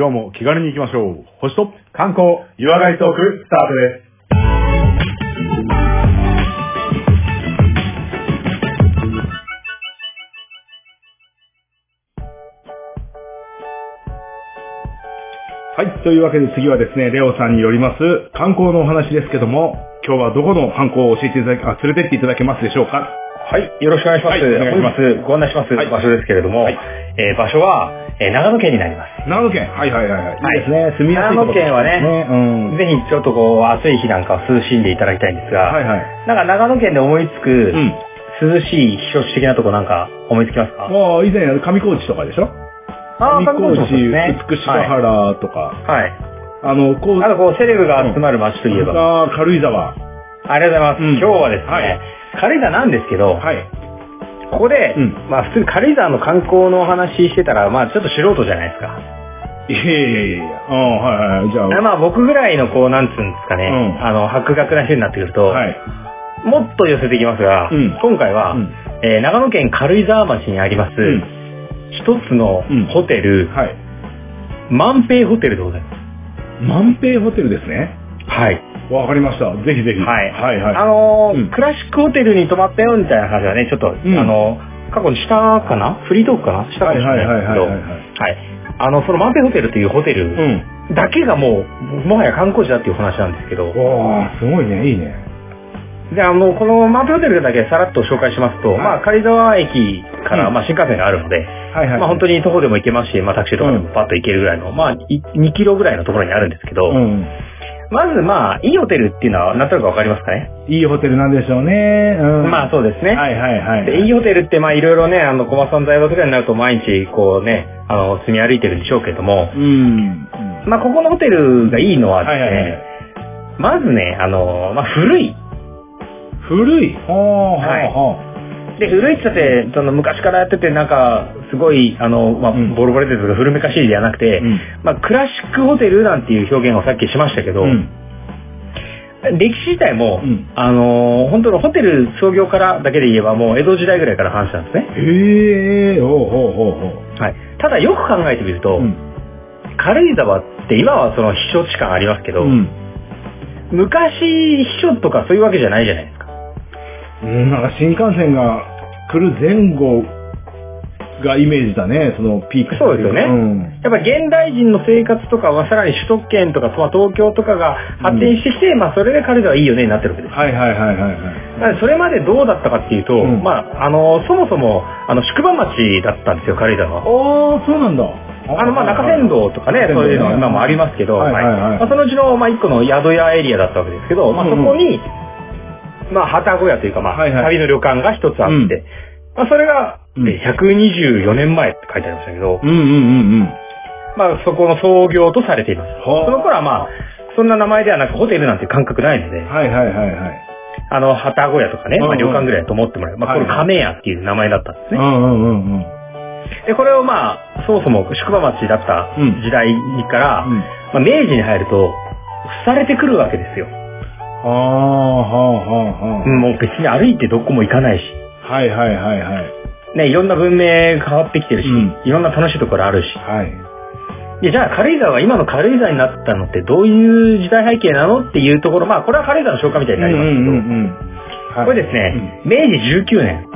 今日も気軽に行きましょう。星と観光、湯上がりトーク、スタートです。はい。というわけで次はですね、レオさんによります観光のお話ですけども、今日はどこの観光を教えていただけ、あ、連れてっていただけますでしょうかはい、よろしくお願いします。はいお願いしますご案内しますはい場所ですけれども、はいえー場所は、えー長野県になります。長野県。はいはいはいはい。はいいいですね。住みやすい長野県はねうん。ぜひちょっとこう、暑い日なんかは涼しんでいただきたいんですが、はいはい。なんか長野県で思いつく、うん。涼しい避暑地的なとこなんか思いつきますか？もう以前、上高地とかでしょ？上高地、ね美しが原とか、はい。あの、こう、あとこう、セレブが集まる街といえば、あー軽井沢。ありがとうございます。うん今日はですね、はい軽井沢なんですけど、はい。ここで、うんまあ普通に軽井沢の観光のお話してたら、まあちょっと素人じゃないですか。いやいやいやいや。ああ、はいはい。じゃあ、まあ僕ぐらいのこう、なんつうんですかね、うんあの、博学な人になってくると、はい。もっと寄せていきますが、うん今回は、うんえー長野県軽井沢町にあります、うん一つのうんホテル、はい。万平ホテルでございます。万平ホテルですね。はい。わかりました。ぜひぜひ。はい。はいはい。あのーうんクラシックホテルに泊まったよみたいな話はね、ちょっと、んあのー過去にしたかな？フリートークかな？したかもしれないですけど、はいはいはいはいはいはい。あの、その万平ホテルというホテルうん。だけがもう、もはや観光地だっていう話なんですけど、わあ、すごいね。いいね。で、あの、この万平ホテルだけさらっと紹介しますと、はいまあ、軽井沢駅から、うんまあ、新幹線があるので、はいはい。まあ、本当に徒歩でも行けますし、まあ、タクシーとかでもパッと行けるぐらいの、まあ、い2キロぐらいのところにあるんですけど、うん。まずまあ、いいホテルっていうのはなんとなくわかりますかね、いいホテルなんでしょうね。うん。まあ、そうですね。はいはいはい。で、いいホテルって、まあ、いろいろね、あの、小松さん在場とかになると毎日、こうね、あの、住み歩いてるんでしょうけども、うん。まあ、ここのホテルがいいのはですね、はいはいはい。まずね、あの、まあ、古い。古い。はいほで、古いって言って、その昔からやってて、なんか、すごい、あの、まあ、うんボロボロですが、古めかしいではなくて、う。うん。まあ、クラシックホテルなんていう表現をさっきしましたけど、うん。歴史自体も、うんあのー本当のホテル創業からだけで言えばもう江戸時代ぐらいからの話なんですね。へえ、ほうほうほうほう。はい。ただよく考えてみると、うん。軽井沢って今はその避暑地感ありますけど、うん。昔避暑とかそういうわけじゃないじゃないですか。うん、なんか新幹線が来る前後がイメージだね、そのピーク。そうですよねうん。やっぱ現代人の生活とかはさらに首都圏とか、まあ、東京とかが発展してきて、まあそれで軽井沢いいよねになってるわけです。はいはいはいはいはい。それまでどうだったかっていうと、うんまあ、あの、そもそも、あの、宿場町だったんですよ、軽井沢は。ああ、そうなんだ。あの、まあ、中山道とかね、そういうのは今もありますけど、はいはいはいまあ、そのうちの、まあ、一個の宿屋エリアだったわけですけど、まあ、うんうんそこに、まあ、旗小屋というか、まあ、はいはい旅の旅館が一つあって、うんまあ、それが、うんで124年前って書いてありましたけど、うんうんうんうん。まあ、そこの創業とされています。はあその頃はまあ、そんな名前ではなく、ホテルなんて感覚ないので、はいはいはいはい。あの、旗小屋とかね、まあ、うんうん旅館ぐらいだと思ってもらえば、まあ、これはい亀屋っていう名前だったんですね。うんうんうんうん。で、これをまあ、そもそも宿場町だった時代から、うんまあ、明治に入ると、付されてくるわけですよ。はあ、はあ、はあ、はもう別に歩いてどこも行かないし、あ。はいはいはいはい。ね、いろんな文明変わってきてるし、うんいろんな楽しいところあるし。はい。で、じゃあ軽井沢が今の軽井沢になったのってどういう時代背景なのっていうところ、まあこれは軽井沢の紹介みたいになりますけど、うんうんうん。はいこれですね、明治19年。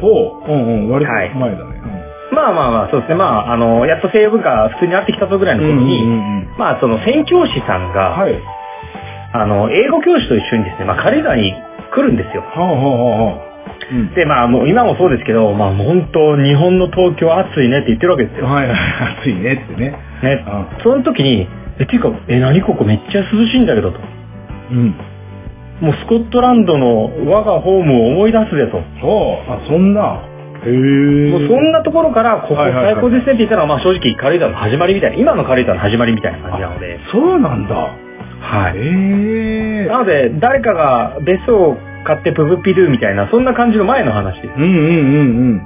ほう。うんうん。割とはい前だね。まあまあまあ、そうですね。まあ、あの、やっと西洋文化が普通になってきたぞぐらいのうん。頃に、うんうんうんまあ、その宣教師さんが、はい。あの、英語教師と一緒にですね、まあ、軽井沢に来るんですよ。はあはあはあはあ。うん。で、まあ、もう今もそうですけど、まあ、本当、日本の東京暑いねって言ってるわけですよ。はいはい。暑いねってね。ね。あその時に、え、っていうか、え、何ここめっちゃ涼しいんだけどと。うん。もうスコットランドの我がホームを思い出すでと。そう。あ、そんな。へえ。もうそんなところから、ここ最高ですねって言ったのは、まあ正直軽井沢の始まりみたいな、今の軽井沢の始まりみたいな感じなので。そうなんだ。はい。へえ。なので、誰かが別荘を買ってププピドゥみたいな、そんな感じの前の話です。うんうんうんうん。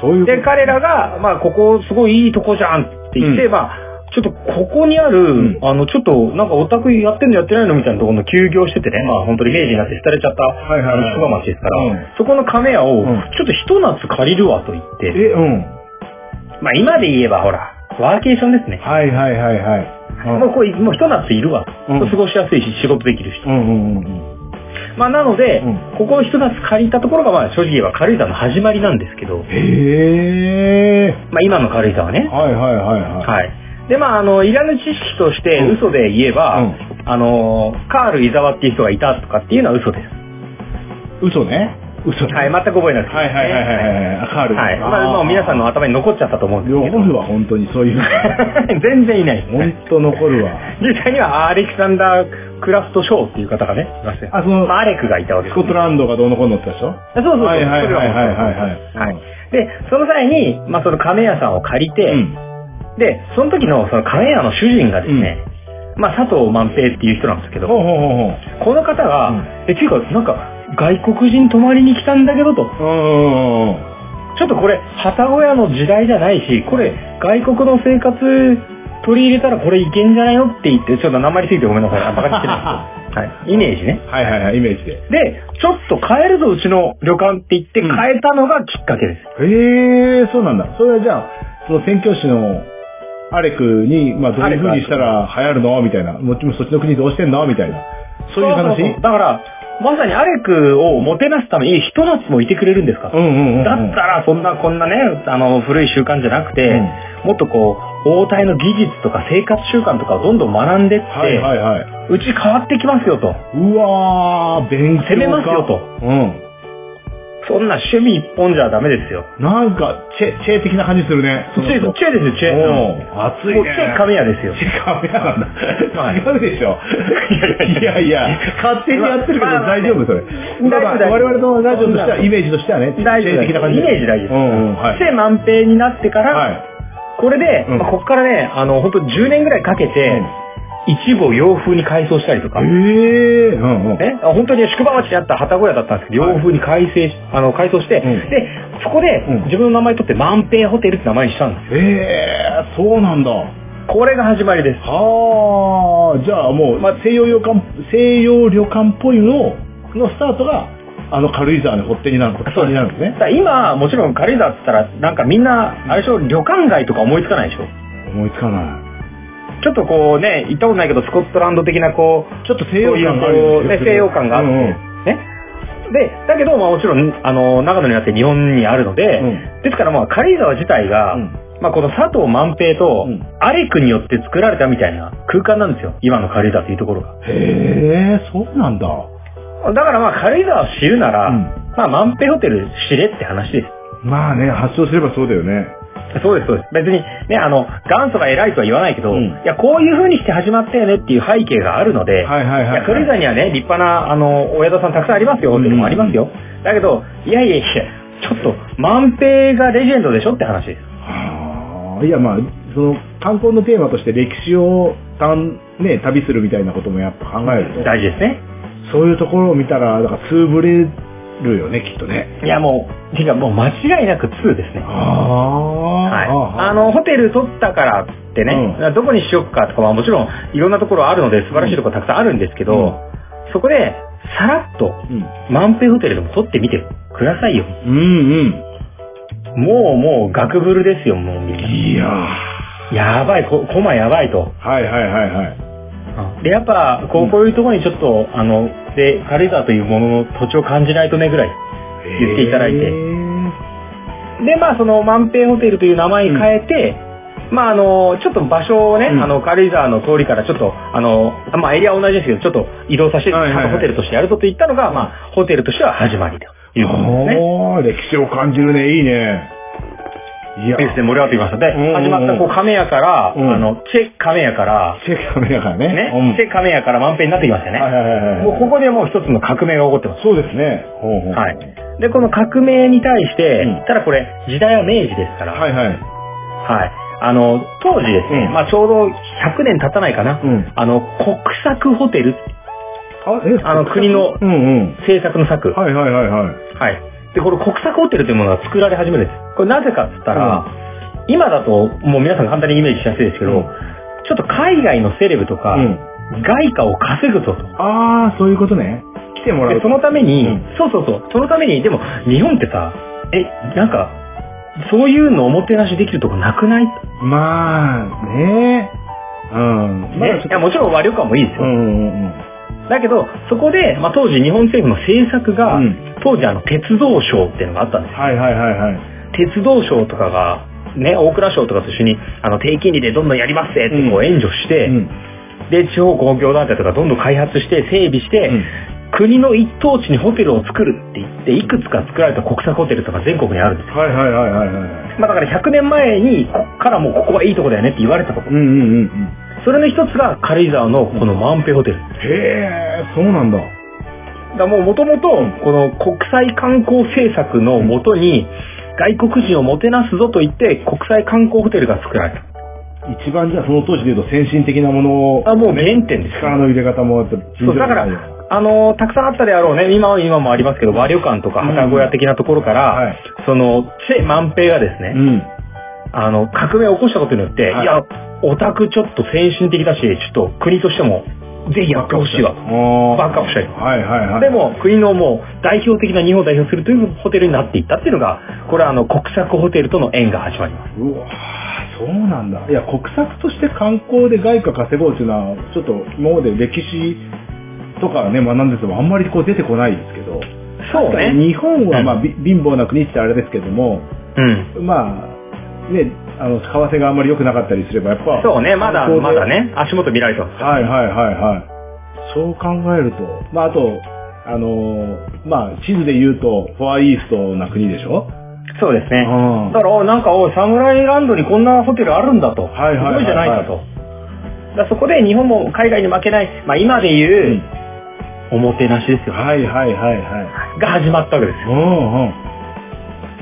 そういうで、彼らが、まあ、ここすごいいいとこじゃんって言って、うんまあ、ちょっとここにある、んあの、ちょっとなんかオタクやってんのやってないのみたいなところの休業しててね、まあ本当に明治になって廃れちゃった、いはいはいあの、宿場町ですから、うんそこの亀屋を、んちょっと一夏借りるわと言って、え、うん。まあ今で言えばほら、ワーケーションですね。はいはいはいはい。もうこう、もう一夏いるわ。うん過ごしやすいし、仕事できる人。まあなので、うんここを一夏借りたところが、まあ正直言えば軽井沢の始まりなんですけど、へえ。まあ今の軽井沢ね。はいはいはいはい。はい。で、まああの、いらぬ知識としてうん嘘で言えば、うんあの、カール伊沢っていう人がいたとかっていうのは嘘です。嘘ね。嘘ね。はい、全く覚えなくてはいはいはいはいはい。あカール。はい。まあ、もう皆さんの頭に残っちゃったと思うんですけど。残るわ、本当にそういうの。全然いない。本当残るわ。実際にはアレキサンダー・クラフト・ショーっていう方がね、いますよ。あそのまあ、アレクがいたわけです。スコットランドがどうのこうのってでしょ？そうそうそう。はいはいはいはいはいはいはい。で、その際に、まあ、その亀屋さんを借りて、うん。で、その時のその亀屋の主人がですね、まあ、佐藤万平っていう人なんですけど、ほうほうほうほこの方が、うんえ、っていうか、なんか、外国人泊まりに来たんだけどと、う。うんうんうん。ちょっとこれ、旗小屋の時代じゃないし、これ、外国の生活取り入れたらこれいけんじゃないのって言って、ちょっと鉛すぎてごめんなさい。あ、バカにしてない。はい。イメージね。はいはいはい、イメージで。で、ちょっと変えるぞ、うちの旅館って言ってうん変えたのがきっかけです。へえ、そうなんだ。それはじゃあ、その宣教師のアレクに、まあどういう風にしたら流行るの？みたいな。もちろんそっちの国どうしてんの？みたいな。そういう話？だから、まさにアレクをもてなすために、ひと夏もいてくれるんですか？だったら、そんなこんなね、あの、古い習慣じゃなくて、うんもっとこう、応対の技術とか生活習慣とかをどんどん学んでって、はいはいはい。うち変わってきますよと。うわー、勉強家攻めますよと。うん。そんな趣味一本じゃダメですよ。なんか、チェ、チェ的な感じするね。チェ、チェですよ、チェ。おー熱いねもうチェ亀屋ですよ。チェカメラ なんだ。はい違うでしょ。いやいや、勝手にやってるけどまあ大丈夫それ。大丈夫ただ我々のラジオとしては、イメージとしてはね、チェ的な感じイメージ大事です。うんうん、はい。チェ満平になってから、はい。これで、うんまあ、ここからね、あの、本当10年ぐらいかけて、一部を洋風に改装したりとか、ええー、うんうん。ね、あ本当に宿場町にあった旗小屋だったんですけど、はい洋風に改正し、あの、改装して、うんで、そこで、うん自分の名前取って万平ホテルって名前にしたんですよ。ええー、そうなんだ。これが始まりです。はあ、じゃあもう、まあ、西洋旅館、西洋旅館っぽいの、のスタートが、あの軽井沢の発展になる、発端になるんですね今、もちろん軽井沢って言ったら、なんかみんな、あれでしょ、旅館街とか思いつかないでしょ。思いつかない。ちょっとこうね、行ったことないけど、スコットランド的なこう、ちょっと西洋感があるね、西洋感があって、うんうんね。で、だけど、まあもちろん、あの、長野にあって日本にあるので、うんですからまあ軽井沢自体が、うんまあこの佐藤万平とうん、アレクによって作られたみたいな空間なんですよ。今の軽井沢というところが。へえ、そうなんだ。だからまあ軽井沢を知るなら、うんまあ万平ホテル知れって話です。まあね、発想すればそうだよね。そうです、そうです。別にね、あの、元祖が偉いとは言わないけど、うんいや、こういう風にして始まったよねっていう背景があるので、はいはいはいはいや、軽井沢にはね、立派な、あの、お宿さんたくさんありますよ、ホテルもありますよ。だけど、いやいやいや、ちょっと、万平がレジェンドでしょって話です。はあ、いやまあ、その、観光のテーマとして歴史を、たん、ね、旅するみたいなこともやっぱ考えると、大事ですね。そういうところを見たら、だから、つぶれるよね、きっとね。いや、もう、てかもう間違いなく2ですね。あはい。ああの、ホテル取ったからってね、うどこにしよっかとかはもちろんいろんなところあるので素晴らしいところたくさんあるんですけど、うんそこで、さらっと、うん。万平ホテルでも取ってみてくださいよ。うんうん。もうもう、ガクブルですよ、もうみんな。いやーやばい、こコマやばいと。はいはいはいはい。で、やっぱ、こうんうこういうところにちょっと、あの、で、軽井沢というものの土地を感じないとねぐらい。言っていただいてで、まあ、その、万平ホテルという名前に変えて、まあ、あの、ちょっと場所をね、うんあの、軽井沢の通りからちょっと、あの、まあ、エリアは同じですけど、ちょっと移動させて、ホテルとしてやるぞと言ったのが、まあ、ホテルとしては始まりということですね。歴史を感じるね、いいね。いや、いいで盛り上がってきました。で、始まった、こう、亀屋から、うんあの、チェ亀屋から、チェックカメラからね。ね、うんチェ亀屋から満平になってきましたよね。はいはいはいはい。もうここでもう一つの革命が起こってます。そうですね。はい。で、この革命に対して、うんただこれ、時代は明治ですから、はいはい。はい。あの、当時ですね、うんまあちょうど100年経たないかな、うん。あの、国策ホテル、あ、の国の。政策の策。はいはいはいはい。はい。で、この国策ホテルというものが作られ始めるんです。これなぜかって言ったら、今だと、もう皆さん簡単にイメージしやすいですけど、うんちょっと海外のセレブとか、うん。外貨を稼ぐぞと。ああ、そういうことね。来てもらうで、そのために、うんそうそうそう、そのために、でも、日本ってさ、え、なんか、そういうのおもてなしできるとこなくない？まあ、ねうん。ねいや、もちろん和旅館もいいですよ。うんうんうん。だけど、そこで、まあ、当時日本政府の政策が、うん当時あの、鉄道省っていうのがあったんですよ。はいはいはいはい。鉄道省とかが、ね、大蔵省とかと一緒に、あの、低金利でどんどんやりますぜってこう援助して、うん。で、地方公共団体とかどんどん開発して、整備して、うん国の一等地にホテルを作るって言って、いくつか作られた国策ホテルとか全国にあるんですよ。はいはいはいはいはい。まあだから100年前に、こっからもうここはいいとこだよねって言われたとこうんうんうんうん。それの一つが軽井沢のこのマンペホテル。へえ、そうなんだ。だもう元々、この国際観光政策のもとに、外国人をもてなすぞと言って、国際観光ホテルが作られた。一番じゃあその当時で言うと先進的なものを、あ、もう原点ですよ。力の入れ方もそう、だから、あのーたくさんあったであろうね、今は今もありますけど、和旅館とか旗小屋的なところから、はいその、チェ・マンペイがですね、うん。あの、革命を起こしたことによって、はいい、や、オタクちょっと先進的だし、ちょっと国としても、ぜひやってほしいわ。バックアップしたいと。はいはいはい。で、も、国のもう代表的な日本を代表するというホテルになっていったっていうのが、これはあの、国策ホテルとの縁が始まります。うわーそうなんだ。いや、国策として観光で外貨稼ごうっていうのは、ちょっと今まで歴史とかね、学んでてもあんまりこう出てこないですけど、そうね。日本はまあ、び貧乏な国ってあれですけども、うん。まあ、ね、あの、為替があんまり良くなかったりすれば、やっぱ、そうね、まだ、まだね、足元見られてます。はいはいはいはい。そう考えると、まああと、あのーまあ地図で言うと、フォアイーストな国でしょ？そうですね。うんだから、おなんか、おサムライランドにこんなホテルあるんだと。はいはいはいはいすごいじゃないかと。だそこで日本も海外に負けない、まあ今で言う、おもてなしですよ。はいはいはいはい。が始まったわけですよ。うんうん。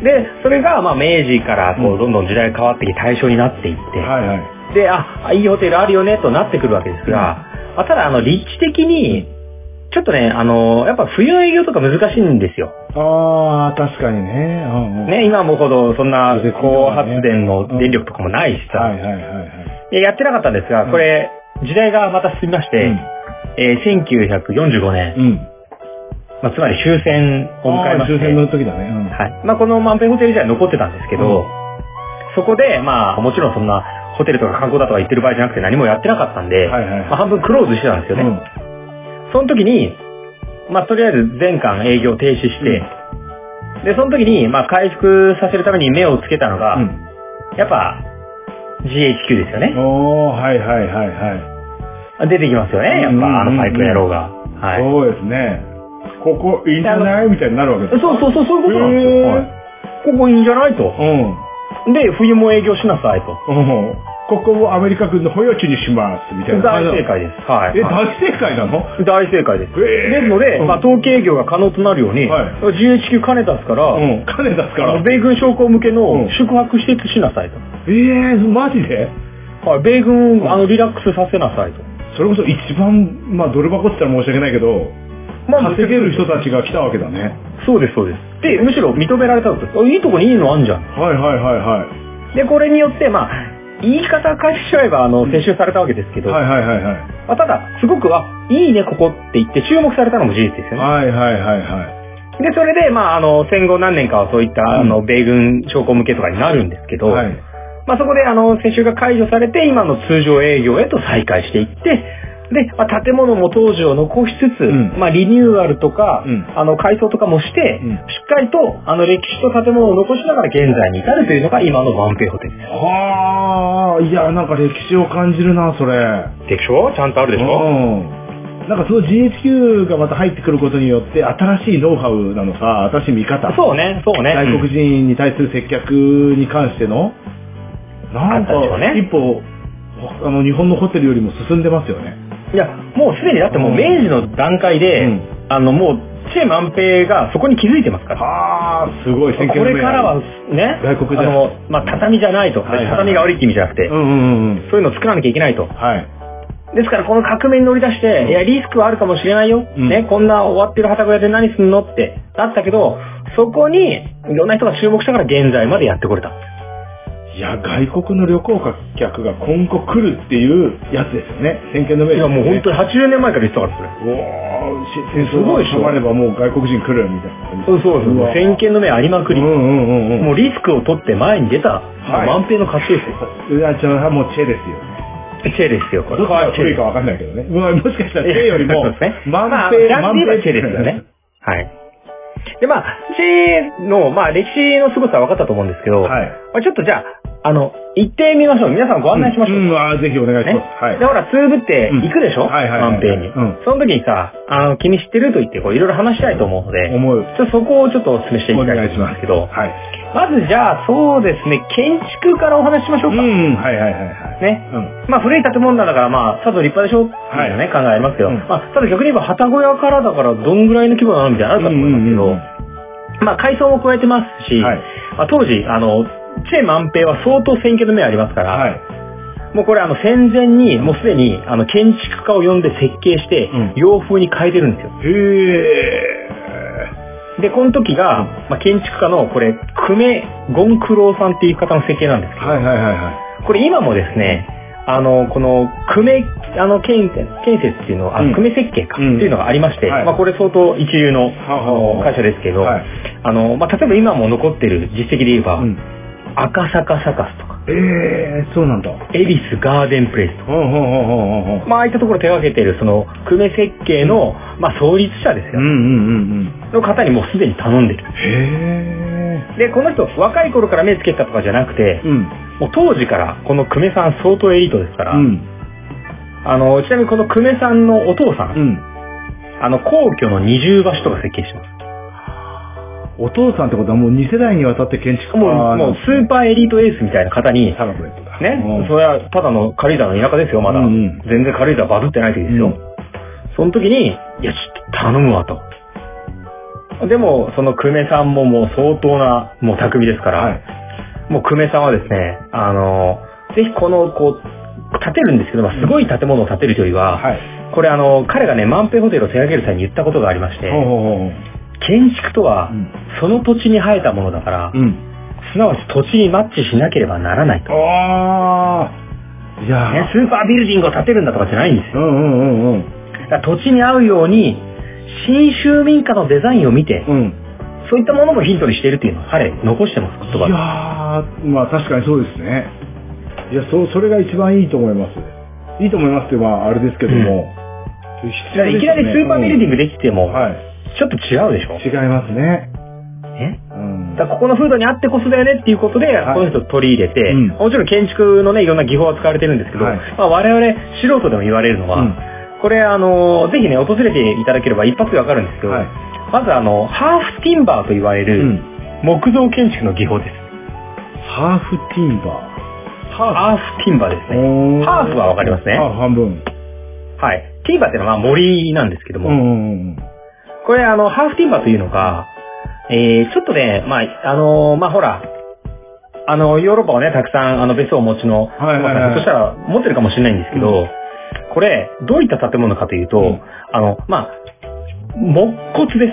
で、それが、まあ明治からこうんう、どんどん時代変わってきて対象になっていって、はいはい。で、あ、あいいホテルあるよね、となってくるわけですが、まあ、ただ、あの、立地的に、ちょっとね、あの、やっぱ冬の営業とか難しいんですよ。ああ、確かにね。うんうん。ね、今もほど、そんな高発電の電力とかもないしさ、はいはいはいはい。でやってなかったんですが、これ、時代がまた進みまして、えー1945年、うん。うん。まあ、つまり終戦を迎えまして、あー終戦の時だね。うん。はい。まあ、この満平ホテル自体残ってたんですけど、うんそこで、まあ、もちろんそんな、ホテルとか観光だとか言ってる場合じゃなくて何もやってなかったんで、はいはいまあ、半分クローズしてたんですよね。うんその時に、まあ、とりあえず全館営業停止して、で、その時に、まあ、回復させるために目をつけたのが、うん。やっぱ、GHQ ですよね。おー、はいはいはいはい。出てきますよね、やっうんうんうんぱ、あのパイプ野郎が。はい。そうですね。ここいいんじゃない？みたいになるわけです。そうそうそう、そういうことなんですよ。ここいいんじゃない？と。うん。で、冬も営業しなさいと。うん。ここをアメリカ軍の保養地にします、みたいな。大正解です。はい。え、はい大正解なの？大正解です。ですので、うんまあ、統計営業が可能となるように、はい GHQ 金出すから、うん。金出すから。米軍将校向けうんの宿泊施設しなさいと。ええー、マジで？はい、米軍、あの、リラックスさせなさいと。それこそ一番、まあ、ドル箱って言ったら申し訳ないけど、ま稼げる人たちが来たわけだね。そうです、そうです。で、むしろ認められたんですいいとこにいいのあんじゃん。はいはいはいはい。で、これによって、まあ、言い方変えちゃえば、あの、接収されたわけですけど、はいはいはいはい。まあ、ただ、すごく、あ、いいね、ここって言って注目されたのも事実ですよね。はいはいはいはい。で、それで、まあ、あの、戦後何年かはそういった、あの、米軍将校向けとかになるんですけど、はい。まあ、そこで、あの、接種が解除されて、今の通常営業へと再開していって、で、まあ、建物も当時を残しつつ、んまあ、リニューアルとか、うんあの、改装とかもして、うんしっかりと、あの、歴史と建物を残しながら現在に至るというのが今のワンペイホテルです。はあ、いや、なんか歴史を感じるな、それ。でしょ？ちゃんとあるでしょ？うん。なんかその GHQ がまた入ってくることによって、新しいノウハウなのか、新しい見方。そうね、そうね。外国人に対する接客に関しての、なんか一歩、あの、日本のホテルよりも進んでますよね。いや、もうすでにだってもう明治の段階で、うんあの、もう、チェ万平がそこに気づいてますから。はあ、すごい、これからはね、外国じゃあの、まあ、畳じゃないと。はいはいはい畳が悪いって意味じゃなくて、うんうんうんうん。そういうのを作らなきゃいけないと。はい。ですからこの革命に乗り出して、いや、リスクはあるかもしれないよ。うんね、こんな終わってる旗小屋で何すんのってなったけど、そこにいろんな人が注目したから現在までやってこれた。いいや、外国の旅行客が今後来るっていうやつですよね。先見の明いや、もう本当に80年前から言ってたから、それ。おーし戦争が収まればもう外国人来るみたいな。そうそうそう。わ先見の目ありまくり。うんうんうんうん。もうリスクを取って前に出た、はい満平の勝ちですよ。うわ、ちょ、もうチェですよね。チェですよ、これ。どっちが古いかわかんないけどね。まあもしかしたらチェよりもそうですね、満まあ、平、ジャンチェですよね。はい。で、まあ、チェの、まあ、歴史の凄さは分かったと思うんですけど、はい。まあ、ちょっとじゃあ、あの、行ってみましょう。皆さんご案内しましょう。うん、うんあーぜひお願いしねます。はいで、。ほら、つぶって行くでしょ、うんはいはいはい満平に、うんその時にさ、あの、君知ってると言って、こう、いろいろ話したいと思うので、思う。ちょっとそこをちょっとお勧めしていきおたいと思うんでけど、はい。まずじゃあ、そうですね、建築からお話ししましょうか。うん、はいはいはいはい。ね。うん。まあ古い建物なんだからまあ、さぞ立派でしょっていうね、考えありますけど、うんまあ、ただ逆に言えば、旗小屋からだからどんぐらいの規模なのみたいなのあるかと思いますけど、うんうんうんまあ改装も加えてますし、はいまあ、当時、あの、チェ満平は相当先見の目ありますから、はい。もうこれあの戦前にもうすでにあの建築家を呼んで設計してうん洋風に変えてるんですよ。へで、この時が、まあ、建築家のこれ、久米ゴンクローさんっていう方の設計なんですけど、ーはいはいはいはい。これ今もですね、あの、この、久米、あの、建建設っていうの久米設計か、うん。っていうのがありまして、はい。まあこれ相当一流のの会社ですけど、はい。あの、まあ例えば今も残ってる実績で言えば、うん。赤坂サカスとか、ええー、そうなんだ。恵比寿ガーデンプレイスと。まあああいったところ手掛けてるその久米設計の、まあ創立者ですよ、うんうんうんうん。の方にもうすでに頼んでる。へで、この人若い頃から目つけたとかじゃなくてえ。、うん。もう当時からこの久米さん相当エリートですから、うん。あの、ちなみにこの久米さんのお父さん、うん。あの、皇居の二重橋とか設計してます。お父さんってことはもう2世代にわたって建築家もう、もうスーパーエリートエースみたいな方に、サラブレットだ。ね、うんそれはただの軽井沢の田舎ですよ、まだ。うんうん全然軽井沢バズってない時ですよ。うんその時に、いや、ちょっと頼むわと。でも、その久米さんももう相当な、もう匠ですから、はい。もう久米さんはですね、あの、ぜひこの、こう、建てるんですけど、まあすごい建物を建てるというよりは、はい。これあの、彼がね、万平ホテルを手掛ける際に言ったことがありまして、ほうほうほう。建築とは、うんその土地に生えたものだから、うん。すなわち土地にマッチしなければならないと。ああ。いやね、スーパービルディングを建てるんだとかじゃないんですよ。うんうんうんうん。土地に合うように、新州民家のデザインを見て、うん。そういったものもヒントにしているっていうのを彼、残してます、言い葉で。やー、まあ確かにそうですね。いや、そ、それが一番いいと思います。いいと思いますって、まああれですけども。だからいきなりスーパービルディングできても、はい。ちょっと違うでしょ？違いますね。ねうん。だここの風土にあってこそだよねっていうことで、はいこの人取り入れて、うんもちろん建築のね、いろんな技法は使われてるんですけど、はいまあ、我々素人でも言われるのは、うんこれあの、ぜひね、訪れていただければ一発でわかるんですけど、はいまずあの、ハーフティンバーと言われうるん。木造建築の技法です。ハーフティンバハーフティンバーですー。ね。ハーフはわかりますね半分。はい。ティンバーっていうのはまあ森なんですけども、うんうんうん。これあの、ハーフティンバーというのが、えー、ちょっとね、まあ、あのまあ、ほら、あの、ヨーロッパはね、たくさん、あの、別荘をお持ちの、はいはいはいそしたら、持ってるかもしれないんですけど、これ、どういった建物かというと、うんあの、まあ、木骨です。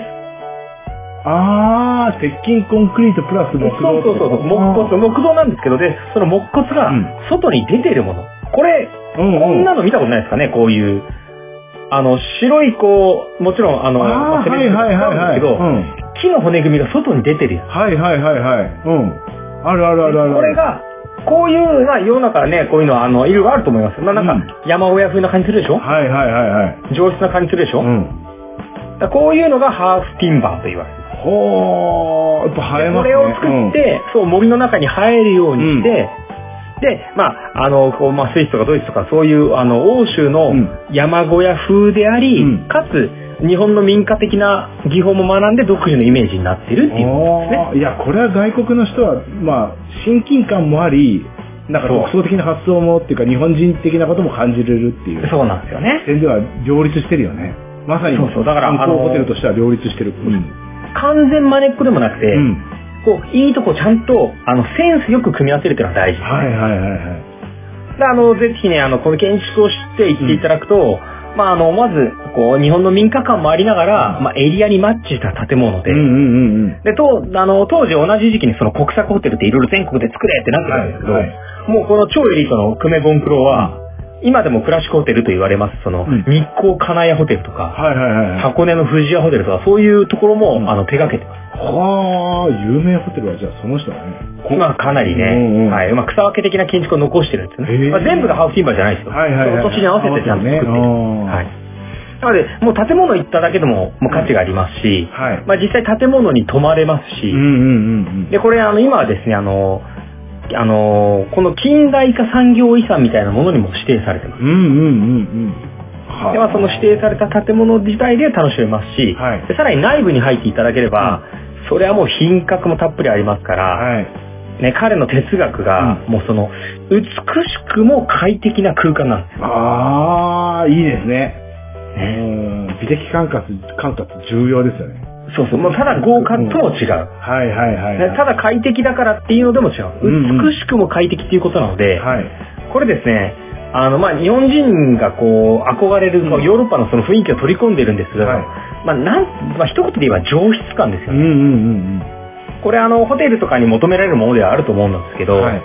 あー、鉄筋コンクリートプラス木造そうそうそう木骨、木造なんですけど、で、その木骨がうん、外に出てるもの。これ、うんうん。こんなの見たことないですかね、こういう。あの、白い、こう、もちろん、あの、あはいはいはいはい。うん。木の骨組みが外に出てるやつ。はいはいはいはい。うん。あるあるあるある。これ、が、こういう、まあ世の中ね、こういうのは、あの、いろいろあると思います。まあなんか、山小屋風な感じするでしょ？はいはいはいはい。上質な感じするでしょ、うん。だこういうのがハーフティンバーと言われる。ほー、やっぱ生えますね。これを作って、そう、森の中に入るようにして、で、まあ、あの、こう、まあ、スイスとかドイツとか、そういう、あの、欧州のうん山小屋風であり、うんかつ、日本の民家的な技法も学んで独自のイメージになってるっていうことですね。いや、これは外国の人は、まあ、親近感もあり、なんか独創的な発想もっていうか、日本人的なことも感じれるっていうそうなんですよね。点では両立してるよね。まさに、そうそうだからあのホテルとしては両立してる。うん。完全真似っこでもなくて、うん。こう、いいとこちゃんと、あの、センスよく組み合わせるっていうのが大事ね。はいはいはいはい。であの、ぜひね、あの、この建築を知って行っていただくと、まあ、あの、まず、こう、日本の民家感もありながら、まあ、エリアにマッチした建物で、うんうんうんうん。で、と、あの、当時同じ時期にその国策ホテルっていろいろ全国で作れってなってたんですけど、はいはいもうこの超エリートの久米ボンプロは、今でもクラシックホテルと言われます、その、うん日光金谷ホテルとか、はいはいはいはい。箱根の富士屋ホテルとか、そういうところも、うんあの、手掛けてます。はあ、有名ホテルはじゃあその人だね。まあ、かなりね、うんうんはい。まあ、草分け的な建築を残してるんですよね。へーまあ、全部がハウスティンバーじゃないですよ。はいはいはいその土地に合わせてちゃんと作っている。はい。なので、もう建物行っただけでも、もう価値がありますし、はい。まあ、実際建物に泊まれますし、うんうんうんうん。で、これ、あの、今はですね、あの、あの、この近代化産業遺産みたいなものにも指定されてます。うんうんうんうん。はで、まあ、その指定された建物自体で楽しめますし、はいでさらに内部に入っていただければ、それはもう品格もたっぷりありますから、はい。ね、彼の哲学が、もうその、美しくも快適な空間なんですよ。ああ、いいですね。うねん。美的感覚、感覚重要ですよね。そうそう、もうただ豪華とも違う。はいはいはい。ねただ快適だからっていうのでも違う。うんうん美しくも快適っていうことなので、はい。これですね、あの、まあ、日本人がこう、憧れる、うヨーロッパのその雰囲気を取り込んでるんですが、はいまあ、なん、まあ、一言で言えば上質感ですよね。うんうんうんこれあの、ホテルとかに求められるものではあると思うんですけど、うん。はい。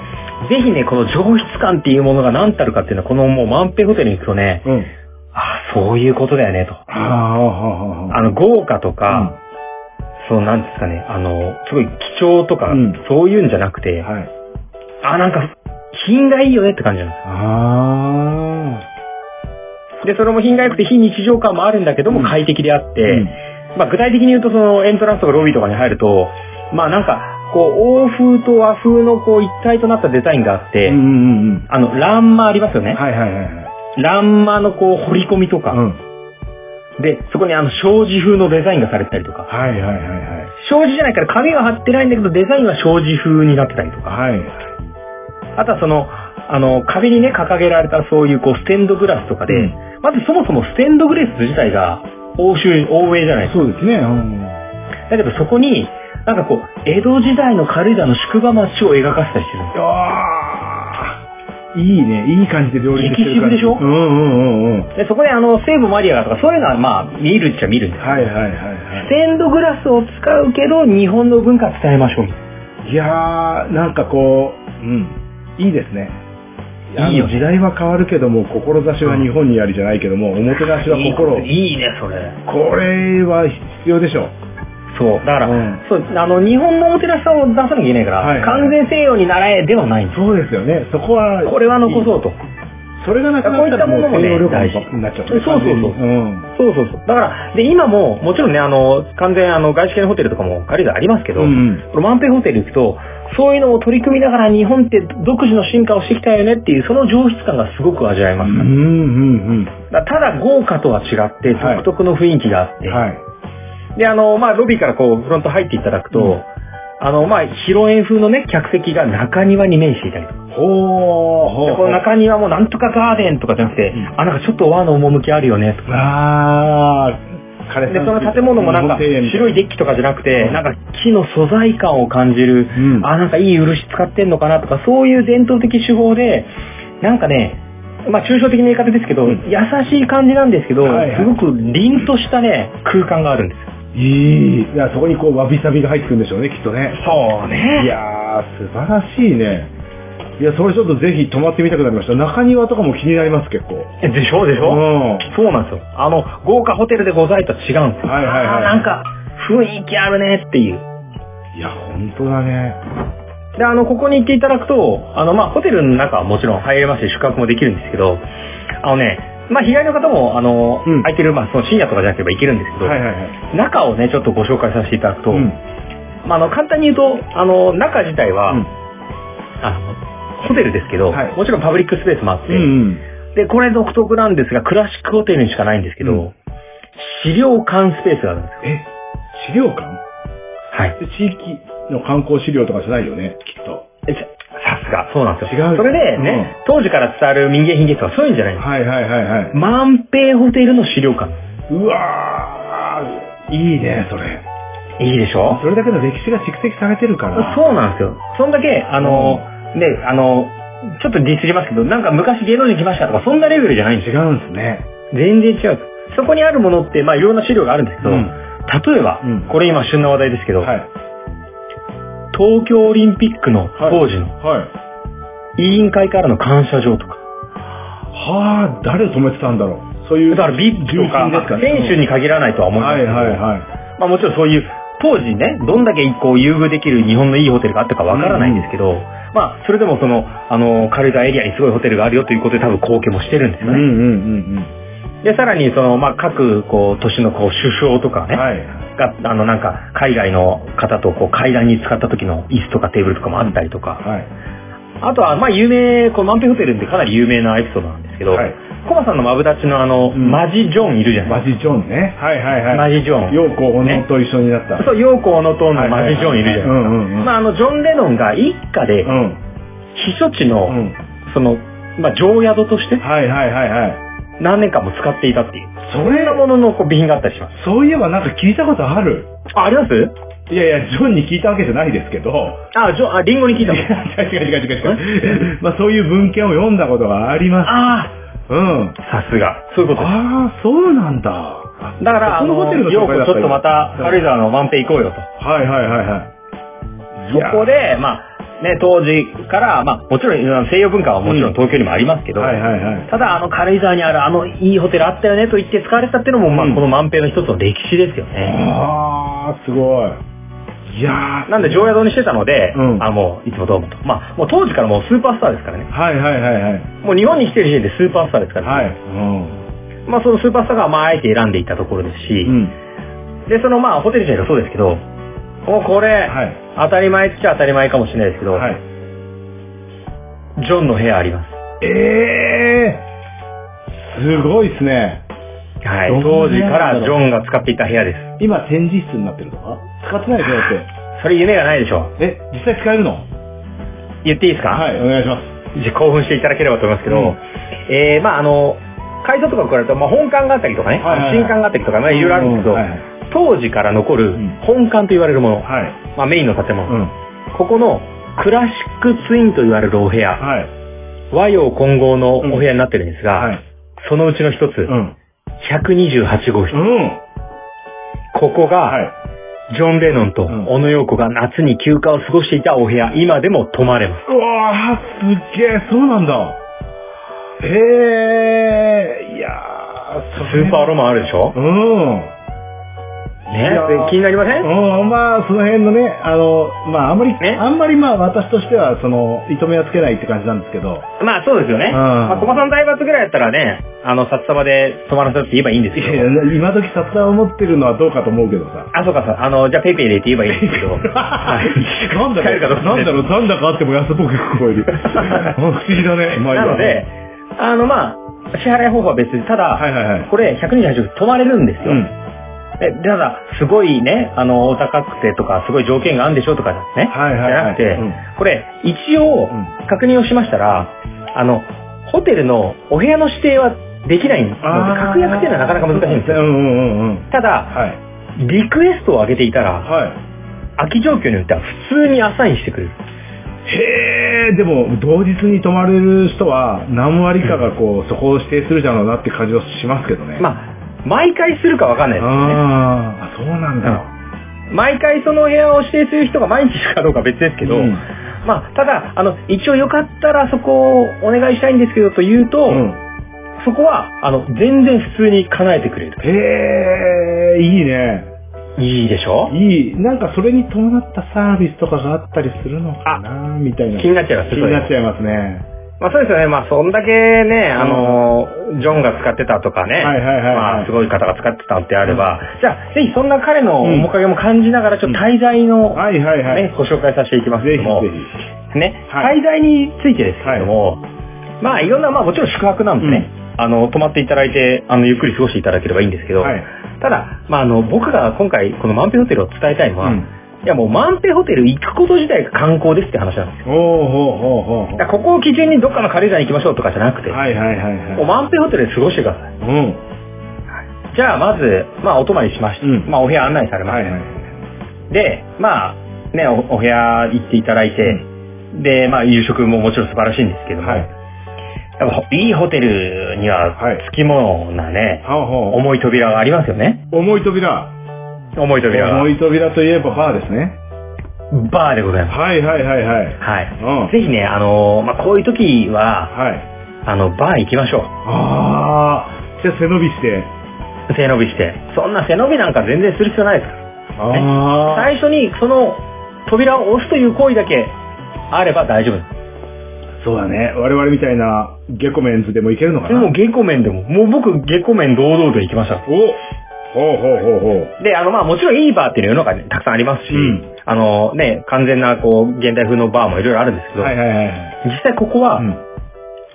ぜひね、この上質感っていうものが何たるかっていうのは、このもう満平ホテルに行くとね、うん。ああ、そういうことだよね、と。はあ、の、豪華とか、そうなんですかね、あの、すごい貴重とか、うんそういうんじゃなくて、はい。あ、なんか、品がいいよねって感じなんですあで、それも品が良くて非日常感もあるんだけどもうん快適であって、うんまあ具体的に言うとそのエントランスとかロビーとかに入ると、まあなんか、こう、欧風と和風のこう一体となったデザインがあって、あ。うんうんうんあの、欄間ありますようん。ね。はいはいはいはい。欄間のこう彫り込みとか、うん。で、そこにあの障子風のデザインがされてたりとか、はいはいはいはい。障子じゃないから紙が貼ってないんだけどデザインは障子風になってたりとか、はい。あとはその、あの、壁にね、掲げられたそういうこうステンドグラスとかで、うんまずそもそもステンドグラス自体が欧州、欧米じゃないですかそうですね。うん。だけどそこに、なんかこう、江戸時代の軽井沢の宿場町を描かせたりしてるんですよ。ああ。いいね。いい感じで料理してる感じ。でしょ？うんうんうんうん。で、そこであの、西部マリアがとかそういうのはまあ、見るっちゃ見るんですよ。はいはいはいはステンドグラスを使うけど、日本の文化伝えましょう。いやー、なんかこう、うん。いいですね。いいよね時代は変わるけども、志は日本にありじゃないけども、おもてなしは心。いいね、それ。これは必要でしょう。そう。だから、うんそう、あの、日本のおもてなしさを出さなきゃいけないから、はいはい完全西洋に習えではないそうですよね。そこは。これは残そうと。それがなくなったらもうこういったものもね西洋旅大事行になっちゃう、そうそうそううん。そうそうそう。だから、で、今も、もちろんね、あの、完全、あの、外資系のホテルとかも軽井沢ありますけど、うんこの万平ホテル行くと、そういうのを取り組みながら日本って独自の進化をしてきたよねっていう、その上質感がすごく味わえます。うんうんだからただ豪華とは違って、はい独特の雰囲気があって、うん。はい。で、あの、まあ、ロビーからこう、フロント入っていただくと、うんあの、まあ、広縁風のね、客席が中庭に面していたりとか。ほー、ほで、この中庭もなんとかガーデンとかじゃなくて、うんあ、なんかちょっと和の趣あるよね、とか。あー、彼で、その建物もなんか白いデッキとかじゃなくて、うんなんか木の素材感を感じる、うんあ、なんかいい漆使ってんのかなとか、そういう伝統的手法で、なんかね、まあ抽象的な言い方ですけど、うん優しい感じなんですけど、はいはいすごく凛としたね、空間があるんですよ。いい。いや、そこにこう、わびさびが入ってくるんでしょうね、きっとね。そうねいやー、素晴らしいね。いや、それちょっとぜひ泊まってみたくなりました。中庭とかも気になります、結構。えでしょでしょ、うん。そうなんですよ。あの、豪華ホテルでございとは違うんですよ。はいはいはいなんか、雰囲気あるねっていう。いや、本当だね。で、あの、ここに行っていただくと、あの、まあ、ホテルの中はもちろん入れますし、宿泊もできるんですけど、あのね、まあ、日帰りの方も、あの、うん空いてる、まあ、その深夜とかじゃなければ行けるんですけど、はいはいはい。中をね、ちょっとご紹介させていただくと、うん。まあ、あの、簡単に言うと、あの、中自体は、うんあの、ホテルですけど、はいもちろんパブリックスペースもあって、うん。で、これ独特なんですが、クラシックホテルにしかないんですけど、うん資料館スペースがあるんですよ。え、資料館？はい。で地域の観光資料とかじゃないよね、きっと。さすが、そうなんですよ。違うそれでね、当時から伝わる民芸品芸とかそういうんじゃないんです。はいはいはいはい。万平ホテルの資料館。うわー、いいね、それ。いいでしょ？それだけの歴史が蓄積されてるから。そうなんですよ。そんだけ、あの、ね、あの、ちょっとディスりますけど、なんか昔芸能人来ましたとか、そんなレベルじゃないんですよ。違うんですね。全然違う。そこにあるものって、まあいろんな資料があるんですけど、うん例えば、うんこれ今旬な話題ですけど、はい。東京オリンピックの当時のはい。委員会からの感謝状とか、はあ、誰を止めてたんだろう。そういう。だからビッグとか、選手に限らないとは思うんですけど、はいはいはい。まあもちろんそういう、当時ね、どんだけこう優遇できる日本のいいホテルがあったかわからないんですけど、まあそれでもその、あの、軽井沢エリアにすごいホテルがあるよということで多分貢献もしてるんですよね。うんうんうんで、さらにその、まあ各、こう、都市のこう、首相とかね、うん。はい。が、あのなんか、海外の方とこう、会談に使った時の椅子とかテーブルとかもあったりとか、はい。あとは、まあ有名、このマンペホテルってかなり有名なエピソードなんですけど、はいコマさんのマブダチのあの、んマジジョンいるじゃないマジジョンね。はいはいはい。マジジョン。陽子小野と一緒になった。そう、ヨーコ・オノトーンのマジジョンいるじゃないですか。まああの、ジョン・レノンが一家で、うん。避暑地の、うん。その、まあ常宿としてはいはいはいはい。何年間も使っていたっていう。それそんなもののこう備品があったりします。そういえばなんか聞いたことある。あ、あります？いやいや、ジョンに聞いたわけじゃないですけど。あ、ジョン、あ、リンゴに聞いたもん。いや違う違う違う違う。まあそういう文献を読んだことがあります。あうん。あ、さすが。そういうことです。ああ、そうなんだ。だから、あの、ホテルのヨーコ紹介だったちょっとまた、軽井沢の満平行こうよと。はいはいはいはい。そこで、まあ、ね、当時から、まあ、もちろん西洋文化はもちろん東京にもありますけど、はいはいはい。ただ、あの、軽井沢にあるあのいいホテルあったよねと言って使われたっていうのも、まあ、うんこの満平の一つの歴史ですよね。ああ、すごい。いやーなんで、常宿にしてたので、うんあもう、いつもどうもと。まあ、もう当時からもうスーパースターですからね。はいはいはいはい。もう日本に来てる時点でスーパースターですから、はい。うん。まあ、そのスーパースターが、まあ、あえて選んでいたところですし、うん。で、その、まあ、ホテル自体がそうですけど、もうこれ、はい。当たり前っちゃ当たり前かもしれないですけど、はい。ジョンの部屋あります。ええー、すごいっすね。はい。当時からジョンが使っていた部屋です。今展示室になってるとか？使ってないでしょだって。それ夢がないでしょ。え、実際使えるの？言っていいですか？はい、お願いします。じゃあ興奮していただければと思いますけど、うんえー、まああの、改装とか加えると、まあ本館があったりとかね、はいはいはい新館があったりとか、まあいろいろあるんですけど、うんはいはい当時から残るん本館と言われるもの、はい。まあメインの建物、うん。ここのクラシックツインと言われるお部屋、はい。和洋混合のお部屋になってるんですが、はい。そのうちの一つ、うん。128号室、うん。ここが、はい。ジョン・レノンとうん小野洋子が夏に休暇を過ごしていたお部屋、今でも泊まれます。うわー、すっげえ、そうなんだ。へえ、いやー、スーパーロマンあるでしょ？うん。ね気になりません？うん、まあ、その辺のね、あの、まあ、あんまり、ねあんまりまあ、私としては、その、糸目はつけないって感じなんですけど。まあそうですよね。んまあ、小間さん大罰ぐらいやったらね、あの、札束で泊まらせるって言えばいいんですけど。いやいや、今時札束を持ってるのはどうかと思うけどさ。あ、そうかさ、あの、じゃあペイペイでって言えばいいんですけど。はいなんだろう、なんだろう、なんだかあっても安っぽく聞こえる。あ 不思議だね。まあなので、あの、まあ、支払い方法は別に、ただ、はいはいはい。これ128泊まれるんですよ。うん。えただ、すごいね、あの、お高くてとか、すごい条件があるんでしょとかね。はいはいはいじゃなくて、うんこれ、一応、確認をしましたら、あの、ホテルのお部屋の指定はできないので、確約っていうのはなかなか難しいんですよ。うんうんうんうん。ただ、はい。リクエストを上げていたら、はい。空き状況によっては普通にアサインしてくれる。へえ、でも、同日に泊まれる人は、何割かがこう、そこを指定するじゃろうなって感じはしますけどね。まあ、毎回するかわかんないですね。あーあ、そうなんだ。毎回その部屋を指定する人が毎日かどうかは別ですけど、うんまあ、ただ、あの、一応よかったらそこをお願いしたいんですけどと言うと、うん。そこは、あの、全然普通に叶えてくれる。へえ、いいね。いいでしょ？いい。なんかそれに伴ったサービスとかがあったりするのかなみたいな。気になっちゃいます気になっちゃいますね。まあそうですよね。まあそんだけね、あの、ジョンが使ってたとかね、はいはいはいはい。まあすごい方が使ってたってあれば、じゃあぜひそんな彼の面影も感じながらちょっと滞在の、はいはいはい。ね、ご紹介させていきますけぜひども、ぜね、はい。滞在についてですけれども、まあいろんな、まあもちろん宿泊なんでね、あの、泊まっていただいて、あの、ゆっくり過ごしていただければいいんですけど、はい。ただ、まああの、僕が今回このマンペホテルを伝えたいのは、うんいやもうマンペホテル行くこと自体が観光ですって話なんですよ。ひ。おうほうほうほう。だからここを基準にどっかの軽井沢に行きましょうとかじゃなくて、はいはいはいはもうマンペホテルで過ごしてください。い。うん。じゃあまず、まあお泊まりしました。うんまあお部屋案内されました。はいはい。で、まあ、ね、おお部屋行っていただいて、で、まあ夕食ももちろん素晴らしいんですけども、はいやっぱいいホテルにははい、つきものなね、はあはあ重い扉がありますよね。重い扉。重い扉が。重い扉といえばバーですね。バーでございます。はいはいはいはい。はい。うん。ぜひね、あのーまあ、こういう時は、はい。あの、バー行きましょああ、じゃあ背伸びして。う。背伸びして。そんな背伸びなんか全然する必要ないですから。ああ。最初にその扉を押すという行為だけあれば大丈夫です。そうだね。我々みたいなゲコメンズでもいけるのかなでもゲコメンでも、もう僕ゲコメン堂々と行きました。おほうほうほうほう。で、あの、まあもちろんいいバーっていうのは世の中にたくさんありますし、うんあのね、完全なこう、現代風のバーもいろいろあるんですけど、はいはいはいはい。実際ここは、うん。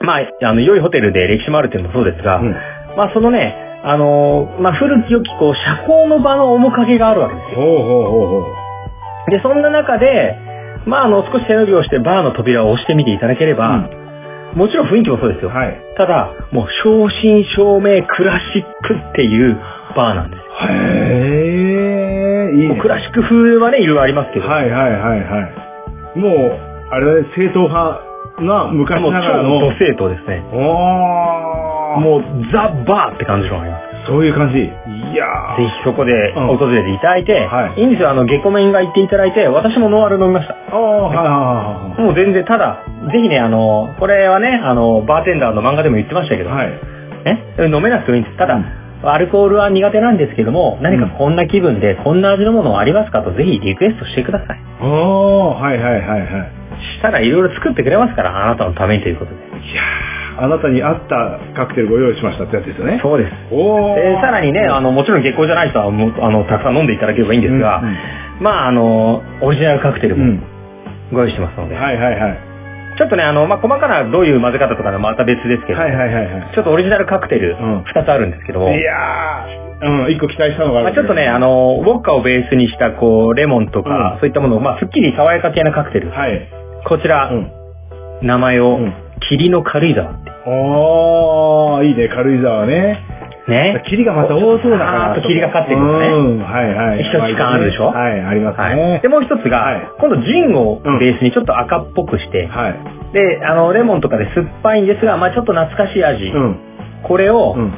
まあ、あの、良いホテルで歴史もあるっていうのもそうですが、うんまあそのね、あのまあ古き良きこう、社交の場の面影があるわけですよ。ほうほうほうほう。で、そんな中で、まああの、少し背伸びをしてバーの扉を押してみていただければ、もちろん雰囲気もそうですよ。はい。ただ、もう正真正銘クラシックっていうなんです。へえ、いいね。クラシック風はね、いろいろありますけど、はいはいはいはい。もう、あれだね、正統派な昔もうながらの。超生徒ですね。おー。もうザ・バーって感じのがあります。そういう感じ。いやー。ぜひそこでうん訪れていただいて、はいいいんですよ、あの、ゲコメンが行っていただいて、私もノンアル飲みました。ああ、はいはいはいもう全然、ただ、ぜひね、あの、これはね、あの、バーテンダーの漫画でも言ってましたけど、はい。はい。ね、飲めなくてもいいんです。ただ、うんアルコールは苦手なんですけども、何かこんな気分で、こんな味のものありますかと、ぜひリクエストしてください。おー、はいはいはいはい。したらいろいろ作ってくれますから、あなたのためにということで。いやー、あなたに合ったカクテルご用意しましたってやつですよね。そうです。おー。で、さらにね、あの、もちろん月光じゃない人はもう、あの、たくさん飲んでいただければいいんですが、うんまあ、あの、オリジナルカクテルもうん。ご用意してますので、はいはいはい。ちょっとね、あの、まあ、細かなどういう混ぜ方とかはまた別ですけど、はいはいはいはい。ちょっとオリジナルカクテルうん2つあるんですけども、いやー、うん、一個期待したのがある、まあ、ちょっとね、あ、の、ウォッカをベースにした、こう、レモンとか、うんそういったものを、まあ、すっきり爽やか系なカクテル。はい。こちら、うん。名前を、うん霧の軽井沢って。おー、いいね、軽井沢ね。ね。霧がまた多そうだから。あーっと霧がかってくるのねうん、はいはい。一つ感あるでしょ？はい、ありますはい。ね。で、もう一つが、はい今度ジンをベースにちょっと赤っぽくして、はい。で、あの、レモンとかで酸っぱいんですが、まあちょっと懐かしい味。うん。これを、うん。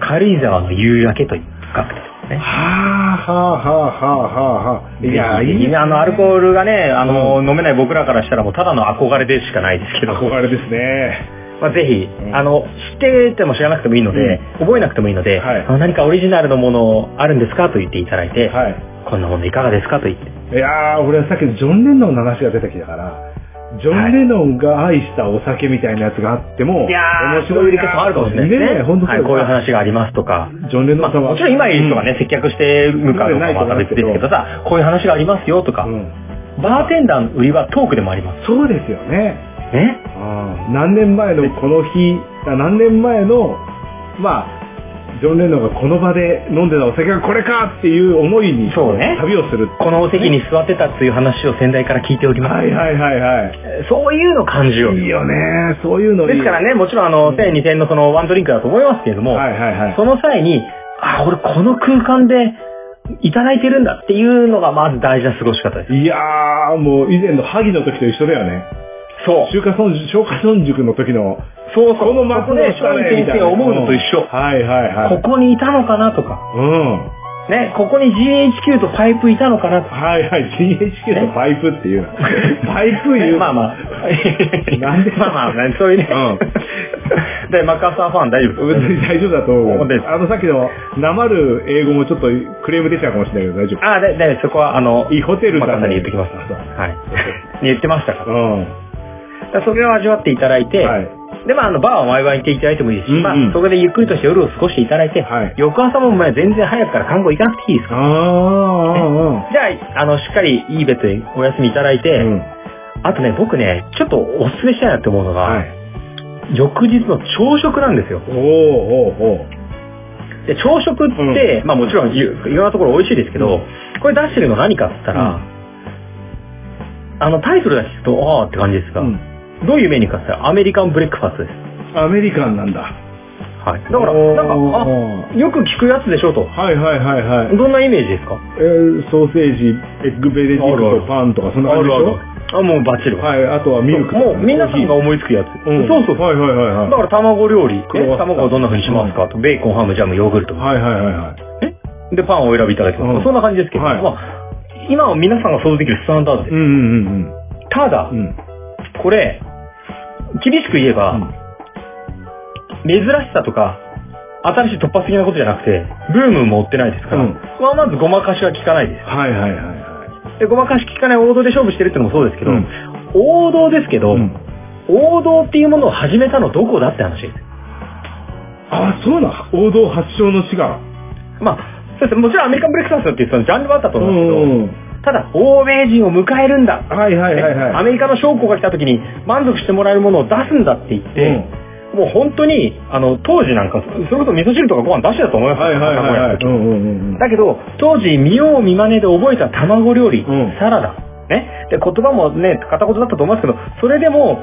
軽井沢の夕焼けというカクテルですね。はあ、はあ、はあ、はあ、はあ、はあ。いや、いいね。あの、アルコールがね、あの、飲めない僕らからしたらもうただの憧れでしかないですけど、憧れですね。まあ、ぜひ、んあの、知ってても知らなくてもいいので、覚えなくてもいいので、はいあの何かオリジナルのものあるんですかと言っていただいて、はい。こんなものいかがですかと言って。いやー、俺はさっきのジョン・レノンの話が出てきたから、ジョン・レノンが愛したお酒みたいなやつがあっても、いやー、面白いそういうリクエストもあるかもしれないですね。ね本当はい、こういう話がありますとか。ジョン・レノまあ、ンさんは。もちろん今いる人がね、接客してるかどうかはまた別ですけどさ、こういう話がありますよとか、うん。バーテンダーの売りはトークでもあります。そうですよね。ねうん何年前のこの日、あ何年前の、まあ、ジョン・レノンがこの場で飲んでたお酒がこれかっていう思いに、そうね旅をする。このお席に座ってたっていう話を先代から聞いております。はいはいはいはそういうの感じよい。いいよね。そういうのいいですからね、もちろんあの、1000、2000のそのワンドリンクだと思いますけれども、はいはいはい。その際に、あ、俺この空間でいただいてるんだっていうのがまず大事な過ごし方です。いやー、もう以前の萩の時と一緒だよね。そう。中華村塾、小華村塾の時の、そうこの松ここで松陰先生が思うのと一緒。はいはいはい。ここにいたのかなとか、うん。ね、ここに GHQ とパイプいたのかなとか。はいはい。GHK のパイプっていうの。パイプ言う。まあまあ。なんで？まあまあ、そういうね。うで、マッカーサーファン大丈夫別に大丈夫だと思う。あのさっきの、なまる英語もちょっとクレーム出ちゃうかもしれないけど大丈夫。あ、で、で、そこは、あの、いいホテルマッカーさんにね言ってきます。そうはい。言ってましたから。うん。それを味わっていただいて、はい。で、まあ、あの、バーを毎晩行っていただいてもいいですし、うんうんまあ、そこでゆっくりとして夜を過ごしていただいて、はい翌朝もまあ全然早くから観光行かなくていいですか？ら。ああ、じゃあ、あの、しっかりいいベッドでお休みいただいて、うん。あとね、僕ね、ちょっとお勧めしたいなって思うのが、はい。翌日の朝食なんですよ。おーおーおーで、朝食って、まあもちろんいいろんなところ美味しいですけど、これ出してるの何かって言ったら、あの、タイトルだけ聞くと、ああって感じですが、うん。どういうメニューかってアメリカンブレックファストです。アメリカンなんだ。はい。だから、なんか、あ、よく聞くやつでしょと。はいはいはいはい。どんなイメージですか？えーソーセージ、エッグベネディクト、パンとかそんな感じでしょ？あ、もうバッチリ。はい、あとはミルク。もう皆さんが思いつくやつ。うんそうそう。はいはいはいはい。だから卵料理、ねクロワッサン卵をどんな風にしますか？と、ベーコン、ハム、ジャム、ヨーグルト。はいはいはいはい。で、パンをお選びいただきます。うんそんな感じですけど、はいまあ、今は皆さんが想像できるスタンダードです。うんうんただうんうん。う、ん。これ、厳しく言えば、珍しさとか、新しい突発的なことじゃなくて、ブームも追ってないですから、うんまあまずごまかしは効かないです。はいはいはいはで、ごまかし効かない王道で勝負してるってのもそうですけど、うん王道ですけい。ど、うん。王道っていうものを始めたのどこだって話です。あ、そうな。王道発祥の地が。まあ、そうですもちろんアメリカンブレックファーストっていうそのジャンルはあったとう思うんですけど、ん。ただ、欧米人を迎えるんだ。はいはいはいはい。メリカの将校が来た時に満足してもらえるものを出すんだって言って、もう本当に、あの、当時なんか、それこそ味噌汁とかご飯出してたと思いますよはいはいはいはい。うんうんうんうん。だけど、当時見よう見まねで覚えた卵料理、うんサラダ、ね。で、言葉もね、片言だったと思いますけど、それでも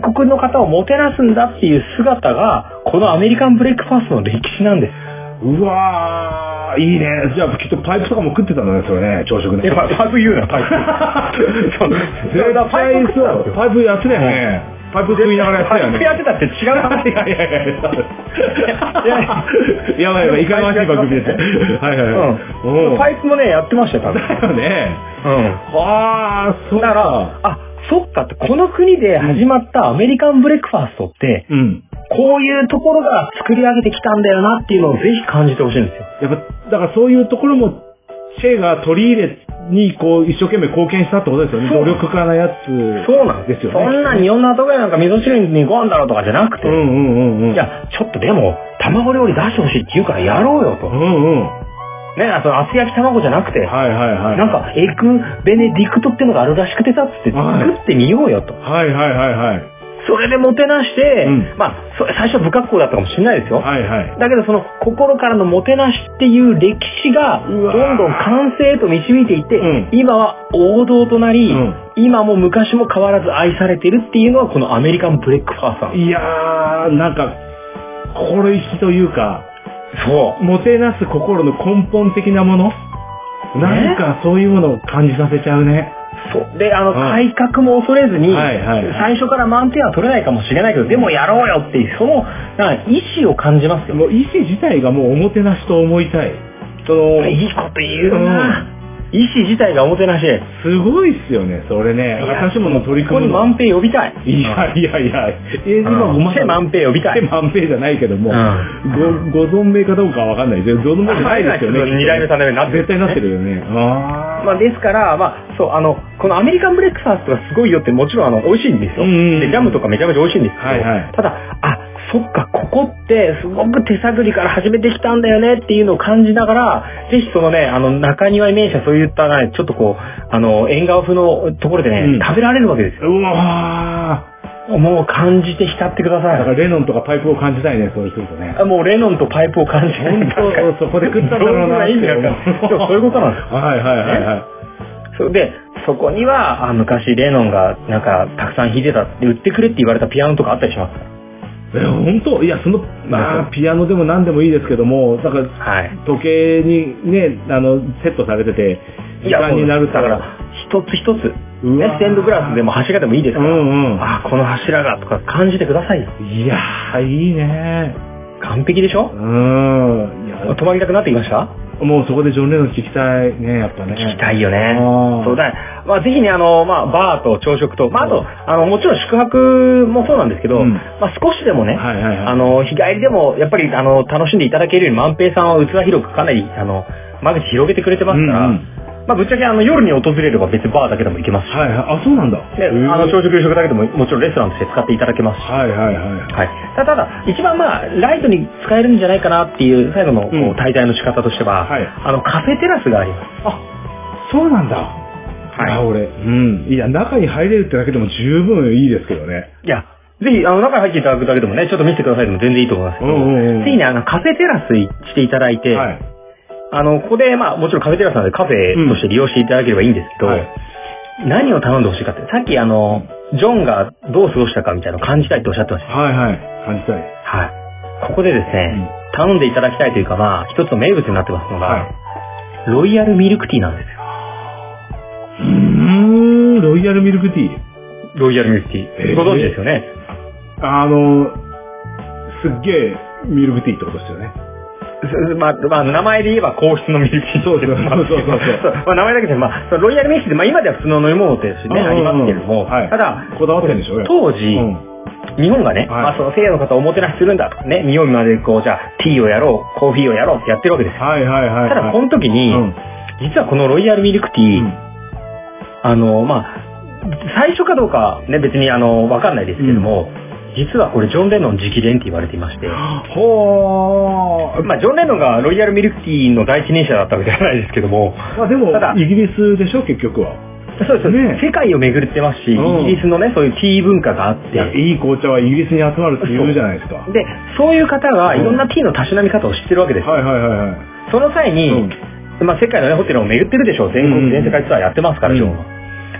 外国の方をもてなすんだっていう姿が、このアメリカンブレックファーストの歴史なんです。うわー、いいね。じゃあきっとパイプとかも食ってたんだね、それね、朝食で。え、パパイプ言うな、パイプ。そう絶対パイプ。パイプやってたよね。パイプ食いながらやってたよね。パイプやってたって違う話。いやいやいやいや。いややばいやばい、いかがわしい番組です。はいはいはい。うん。パイプもね、やってましたよ、多分。だ よね。うん。わあ、そうだから、あ、そっかって、この国で始まったアメリカンブレックファーストって、うん。こういうところが作り上げてきたんだよなっていうのをぜひ感じてほしいんですよ。やっぱ、だからそういうところも、シェイが取り入れに、こう、一生懸命貢献したってことですよね。努力家なやつ。そうなんですよね。そんな日本の後ぐらいなんか味噌汁にご飯だろうとかじゃなくて、うんうんうんうん。い、や、ちょっとでも、卵料理出してほしいって言うからやろうよと。うんうん。ね、あと、厚焼き卵じゃなくて、はいはいはい。なんか、エッグベネディクトってのがあるらしくてさ、つってはい作ってみようよと。はいはいはいはい。それでもてなして、うんまあ、そ最初は不格好だったかもしれないですよ。はいはい。だけどその心からのもてなしっていう歴史がどんどん完成へと導いていって、うん今は王道となり、うん今も昔も変わらず愛されてるっていうのはこのアメリカンブレックファーストなんでいやー、なんか、心意気というか、す。そもてなす心の根本的なもの？なんかそういうものを感じさせちゃうね。う。そう。で、あの、うん改革も恐れずに、はいはいはい最初から満点は取れないかもしれないけど、でもやろうよっていう、その、意志を感じますよ。もう意思自体がもうおもてなしと思いたい。その、いいこと言うな、意志自体がおもてなし。すごいっすよね、それね。私もの取り組むの。ここに満平呼びたい。いやいやいや、え今ごま手満平呼びたい。手満平じゃないけども、うご、ご存命かどうかはわかんない。ご存命じゃないですよね。二代目三代目になってる絶対なってるよね。あまあ、ですから、まあ、そう、あの、このアメリカンブレックファーストがすごいよってもちろんあの、美味しいんですよ。で、ジャムとかめちゃめちゃ美味しいんですけど、はいはいただ、あ、そっか、ここってすごく手探りから始めてきたんだよねっていうのを感じながら、ぜひそのね、あの、中庭に面したそういったね、ちょっとこう、あの、縁側風のところでね、うん食べられるわけですーうわよ。もう感じて浸ってくだーだからさい。レノンとかパイプを感じたいね、そうするとね。あもうレノンとパイプを感じて本当そこで食ったんだろうなんだよでもそういうことなんです。はいはいはいはい。そうで、そこには、あ昔レノンがなんかたくさん弾いてたって売ってくれって言われたピアノとかあったりしますか？え、本当いや、その、まあ、ピアノでも何でもいいですけども、だから、はい。時計にね、あの、セットされてて、時間になるから、一つ一つ、ねステンドグラスでも柱でもいいですうから、んうん。あ、この柱がとか感じてくださいよ。いやー、いいね。完璧でしょ？うん。いや、泊まりたくなってきました？もうそこでジョン・レノン聞きたいね、やっぱね。聞きたいよね。そうだ。まあぜひね、あの、まあバーと朝食と、まああと、あの、もちろん宿泊もそうなんですけど、うんまあ少しでもね、はいはいはい。あの、日帰りでも、やっぱり、あの、楽しんでいただけるように、万平さんは器広くかなり、あの、間口広げてくれてますから、うんうんまあ、ぶっちゃけ、あの、夜に訪れれば別にバーだけでも行けますし、はいはい。あ、そうなんだ。で、あの、朝食夕食だけでも、もちろんレストランとして使っていただけますし、はいはいはい。はい。ただ、ただ一番まあ、ライトに使えるんじゃないかなっていう、最後の、こううん滞在の仕方としては、はいあの、カフェテラスがあります。あ、そうなんだ。はいあ、俺。うん。いや、中に入れるってだけでも十分いいですけどね。いや、ぜひ、あの、中に入っていただくだけでもね、ちょっと見せてくださいでも全然いいと思いますけど、うんうんうんぜひね、あの、カフェテラスしていただいて、はい。あの、ここで、まあ、もちろんカフェテラスなのでカフェとして利用していただければいいんですけど、はい何を頼んでほしいかって、さっきあの、ジョンがどう過ごしたかみたいなのを感じたいっておっしゃってました。はいはい。感じたい。はい。ここでですね、頼んでいただきたいというか、まあ、一つの名物になってますのが、はい。ロイヤルミルクティーなんですよ。うーん、ロイイヤルミルクティー。ロイヤルミルクティー。えーご存知ですよね。あの、すっげえミルクティーってことですよね。す まあ、まあ、名前で言えば皇室のミルクティー。そうそうそうそう。そうまあ、名前だけで、まあ、ロイヤルミルクティーって、まあ、今では普通の飲み物ですしね、うんうんうん。ありますけれども、はい。ただ、こだわってるんでしょ当時、うん。日本がね、はい。まあ、その西洋の方をおもてなしするんだとかね、見よう見までこう、じゃあ、ティーをやろう、コーヒーをやろうってやってるわけですよ。はいはいはいはい。ただ、この時に、うん。実はこのロイヤルミルクティー、うん。あの、まあ、最初かどうかね、別にあの、わかんないですけども、実はこれジョン・レノン直伝って言われていまして、ほー。まあ、ジョン・レノンがロイヤルミルクティーの第一人者だったわけじゃないですけども、まあでもただ、イギリスでしょ、結局は。そうです、ね世界を巡ってますし、うんイギリスのね、そういうティー文化があって、いい紅茶はイギリスに集まるって言うじゃないですか。で、そういう方がいろんなティーのたしなみ方を知ってるわけですよ。はいはいはいはい。その際に、まあ、世界のね、ホテルを巡ってるでしょう。全国、うん全世界ツアーやってますから、うんジョンは。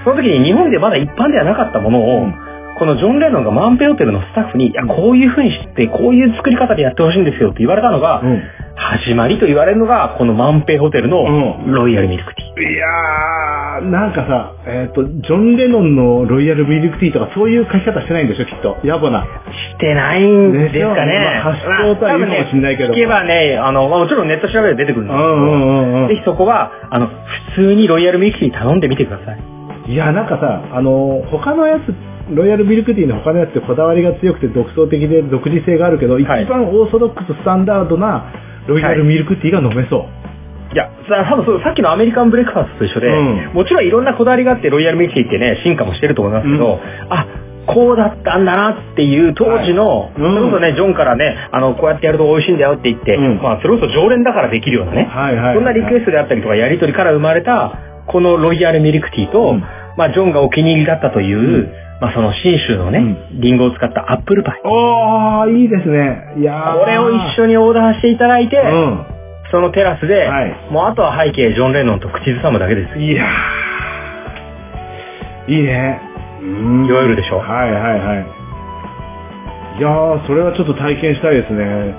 その時に日本でまだ一般ではなかったものを、うんこのジョン・レノンがマンペホテルのスタッフに、いや、こういう風にして、こういう作り方でやってほしいんですよって言われたのが、うん始まりと言われるのが、このマンペホテルのうんロイヤルミルクティー。いやー、なんかさ、えっ、と、ジョン・レノンのロイヤルミルクティーとかそういう書き方してないんでしょ、きっと。野暮な。してないんですかね。発祥とは言うかもしんないけどまあ多分ね聞けばね、あの、まあもちろんネット調べれば出てくるんですけど、うんうんうんうんぜひそこは、あの、普通にロイヤルミルクティー頼んでみてください。いや、なんかさ、あの、他のやつ、ロイヤルミルクティーの他のやつってこだわりが強くて独創的で独自性があるけど、一はい。番オーソドックススタンダードなロイヤルミルクティーが飲めそう。いや、さ多分そうさっきのアメリカンブレックファーストと一緒で、うん。もちろんいろんなこだわりがあってロイヤルミルクティーってね、進化もしてると思いますけど、うん。あ、こうだったんだなっていう当時の、はいうん。それこそね、ジョンからね、あの、こうやってやると美味しいんだよって言って、うん。まあ、それこそ常連だからできるようなね、はいはいはいそんなリクエストであったりとか、やりとりから生まれた、このロイヤルミルクティーと、うんまあ、ジョンがお気に入りだったという、んまあ、その信州のね、リンゴを使ったアップルパイ。おー、いいですね。いやーこれを一緒にオーダーしていただいて、うん。そのテラスで、はいもうあとは背景、ジョン・レノンと口ずさむだけです。いやー、いいね。うん酔えるでしょはいはいはい。いやー、それはちょっと体験したいですね。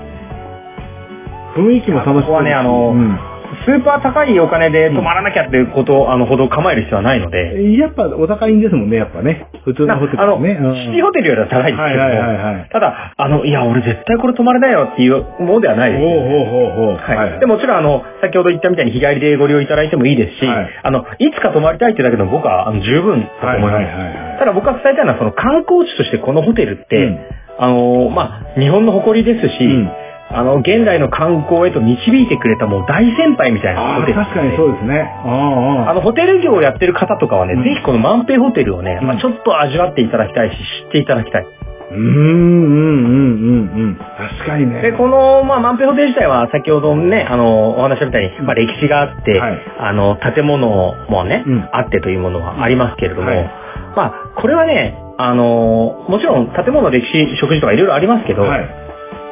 雰囲気も楽しそうここはねあのうんスーパー高いお金で泊まらなきゃっていうこと、あの、ほど構える必要はないので、やっぱお高いんですもんね、やっぱね。普通のホテルあの、ね。うんシティホテルよりは高いですけども、はいはいはいはいただ、あの、いや、俺絶対これ泊まれないよっていうものではないです。ほうほうほうほう。はい。でもちろん、あの、先ほど言ったみたいに日帰りでご利用いただいてもいいですし、はいあの、いつか泊まりたいってだけでも僕はあの十分だと思います。はいはいはいはいただ僕が伝えたいのは、その観光地としてこのホテルって、うんあの、まあ、日本の誇りですし、うんあの、現代の観光へと導いてくれたもう大先輩みたいなホテル確かにそうですね。あの、ホテル業をやってる方とかはね、うんぜひこの万平ホテルをね、うんまあちょっと味わっていただきたいし、知っていただきたい。うん、うん、うん、うん、うん。確かにね。で、この、まあ、万平ホテル自体は先ほどね、あの、お話ししたみたいに、まあ、歴史があって、はいあの、建物もね、うんあってというものはありますけれども、はいまあ、これはね、あの、もちろん建物の歴史、食事とかいろいろありますけど、はい。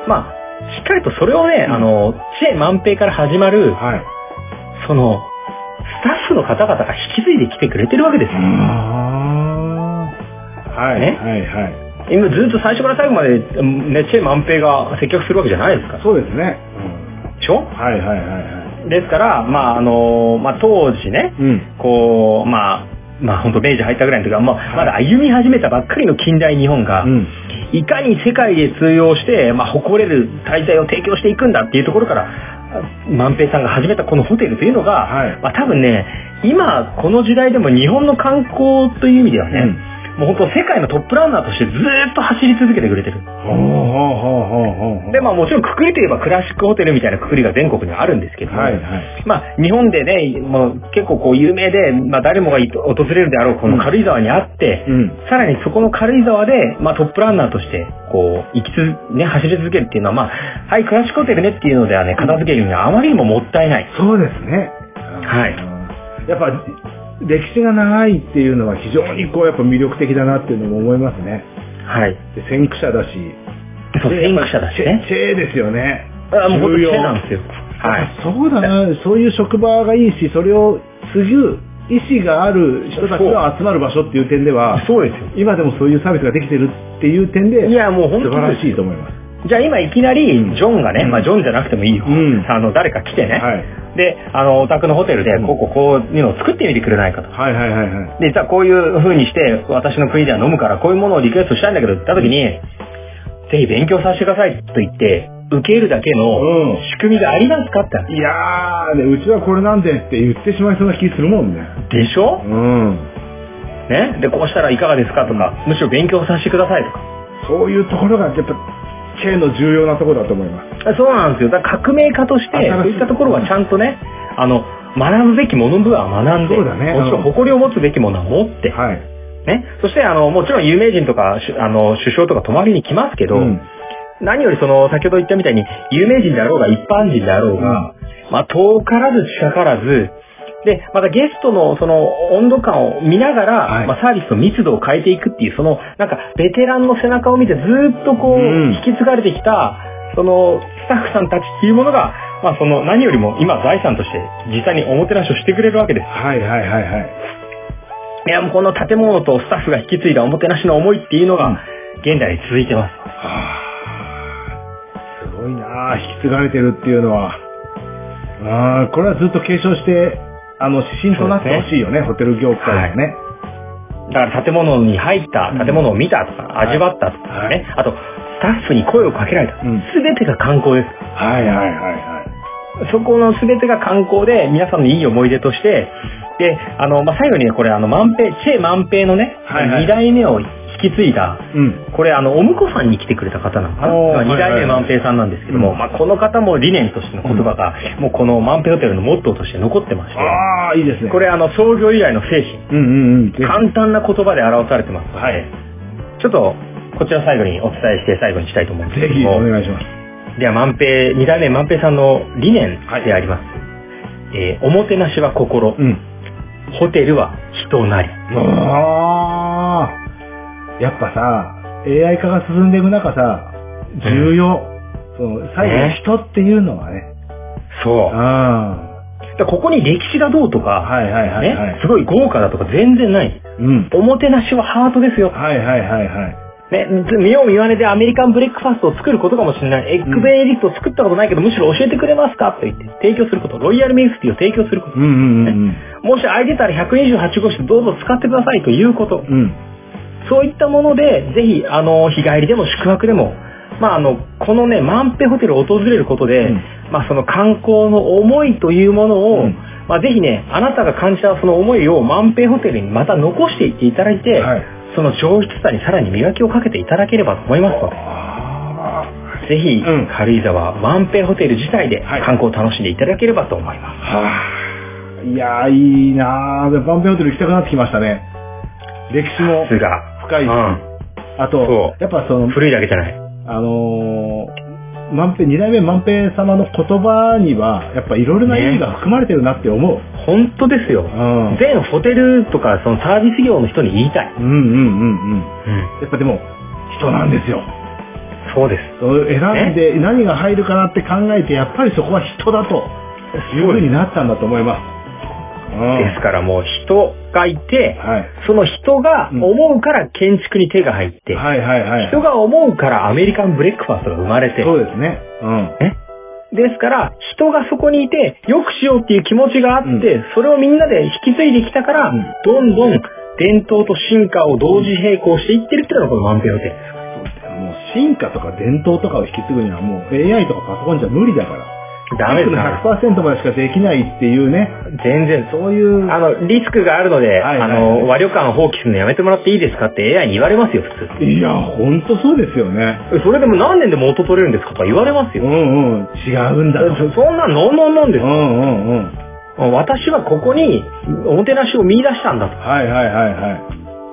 まあ、しっかりとそれをね、うんあの、チェ万平から始まる、はい。その、スタッフの方々が引き継いできてくれてるわけですよ。はい、ねはい、はい。今ずっと最初から最後まで、うんね、チェ万平が接客するわけじゃないですから。そうですね。でしょ？うん。はい、はい、はい、はい。ですから、まあ、あの、まあ、当時ね、うん。こう、まあ、まあ本当明治入ったぐらいの時は、まあ、まだ歩み始めたばっかりの近代日本が、うん。いかに世界で通用して、まあ、誇れる滞在を提供していくんだっていうところから、万平さんが始めたこのホテルというのが、はい。まあ、多分ね、今、この時代でも日本の観光という意味ではね、うんもう本当世界のトップランナーとしてずーっと走り続けてくれてる。で、まあもちろんくくりといえばクラシックホテルみたいなくくりが全国にはあるんですけども、はい、はい。まあ、日本でね、もう結構こう有名で、まあ誰もがい訪れるであろうこの軽井沢にあって、うん。さらにそこの軽井沢で、まあトップランナーとして、こう、行きつ、ね、走り続けるっていうのは、まあ、はい、クラシックホテルねっていうのではね、片付けるにはあまりにももったいない。そうですね。はいい。やっぱ、歴史が長いっていうのは非常にこう、やっぱ魅力的だなっていうのも思いますね。はい。で、先駆者だし。そう、で先駆者だしね。チェチェですよね。あもうチェなんですよ。はい。そうだな、そういう職場がいいし、それを継ぐ意思がある人たちが集まる場所っていう点では、そうですよ。今でもそういうサービスができてるっていう点で、いや、もう本当素晴らにしいと思います。じゃあ今いきなり、うんジョンがね、うんまあジョンじゃなくてもいいよ。うんあの、誰か来てね。はい。で、あの、お宅のホテルでう、んこうこうこういうのを作ってみてくれないかと。はいはいはいはい。で、実はこういう風にして、私の国では飲むから、こういうものをリクエストしたいんだけど、言った時に、ぜひ勉強させてくださいと言って、受けるだけのうん仕組みがありますかって話いやー、ね、うちはこれなんでって言ってしまいそうな気するもんね。でしょ？うん。ね？で、こうしたらいかがですかとか、むしろ勉強させてくださいとか。そういうところがやっぱ、K の重要なところだと思います。そうなんですよ。だから革命家として、そういったところはちゃんとね、あの、学ぶべきものは学んで、そうだねもちろんうん誇りを持つべきものは持って、はい。ね。そして、あの、もちろん有名人とか、しあの、首相とか泊まりに来ますけど、うん何よりその、先ほど言ったみたいに、有名人であろうが一般人であろうが、まあ、遠からず近からず、で、またゲストのその温度感を見ながら、はいまあ、サービスの密度を変えていくっていう、その、なんか、ベテランの背中を見てずっとこう、うん引き継がれてきた、その、スタッフさんたちっていうものが、まあ、その、何よりも今財産として、実際におもてなしをしてくれるわけです。はいはいはいはい。いや、もうこの建物とスタッフが引き継いだおもてなしの思いっていうのが、うん現代に続いてます。はあ、すごいなあ引き継がれてるっていうのは。ああ、これはずっと継承して、あの、指針となってほしいよね、ホテル業界のね。だから建物に入った、うん建物を見たとか、はい味わったとかはいね、あと、スタッフに声をかけられた。うんすべてが観光です。はいはいはいはい。そこのすべてが観光で、皆さんのいい思い出として、で、あの、まあ、最後にね、これ、あの、万平、チェ万平のね、はいはい二代目を引き継いだ、うん。これ、あの、お婿さんに来てくれた方なのかな？二代目はいはいはい万平さんなんですけども、うんまあ、この方も理念としての言葉が、もうこの万平ホテルのモットーとして残ってまして、ああ、いいですね。これ、あの、創業以来の精神、うんうんうん。ぜひ簡単な言葉で表されてますので、はいちょっと、こちら最後にお伝えして最後にしたいと思うんですけぜひども、お願いします。では万平、二代目万平さんの理念であります。えーおもてなしは心、うん。ホテルは人なり。ああ。やっぱさ、AI 化が進んでいく中さ、重要。その、最後ね人っていうのはね。そう。あだからここに歴史がどうとあ。か、はいはいはいはいね、。すごい豪華だとか全然ない。うん。おもてなしはハートですよ。はいはいはいはい。ね、見よう見まねでアメリカンブレックファーストを作ることかもしれない。エッグベネディクトを作ったことないけど、むしろ教えてくれますかと言って提供すること。ロイヤルミルクティーを提供すること。うんうんうんもし空いてたら128号室どうぞ使ってくださいということ。うん。うん。そういったもので、ぜひ、あの、日帰りでも宿泊でも、まあ、あの、このね、万平ホテルを訪れることで、うんまあ、その観光の思いというものを、うんまあ、ぜひね、あなたが感じたその思いを万平ホテルにまた残していっていただいて、はい。その上質さにさらに磨きをかけていただければと思いますので、あぜひ、うん軽井沢万平ホテル自体ではい観光を楽しんでいただければと思います。あ。はあ。いやー、いいなー。バンペホテル行きたくなってきましたね。歴史もさすが。深いし、うんあとそ、やっぱその、古いだけじゃない。あのー、万平、二代目万平様の言葉には、やっぱいろいろな意味が含まれてるなって思う。本当ですよ。うん。全ホテルとかそのサービス業の人に言いたい。うんうんうんうん。うん。やっぱでも、人なんですよ。そうです。選んで何が入るかなって考えて、やっぱりそこは人だという風になったんだと思います。うん。ですからもう人がいて、はい。その人が思うから建築に手が入って、はいはいはい。人が思うからアメリカンブレックファーストが生まれて、そうですね。うん。ね。ですから、人がそこにいて、良くしようっていう気持ちがあって、うんそれをみんなで引き継いできたから、うんどんどん伝統と進化を同時並行していってるっていうのがこの万平ホテルです。もう進化とか伝統とかを引き継ぐにはもう AI とかパソコンじゃ無理だから。ダメですの100%までしかできないっていうね。全然。そういう。あの、リスクがあるので、はいはいあの、和旅館を放棄するのやめてもらっていいですかって AI に言われますよ、普通。いや、ほんとそうですよね。えそれでも何年で元取れるんですかとか言われますよ。うんうん。違うんだと。そそんなんのんのんのんですうんうんうん。私はここにおもてなしを見出したんだはいはいはいはい。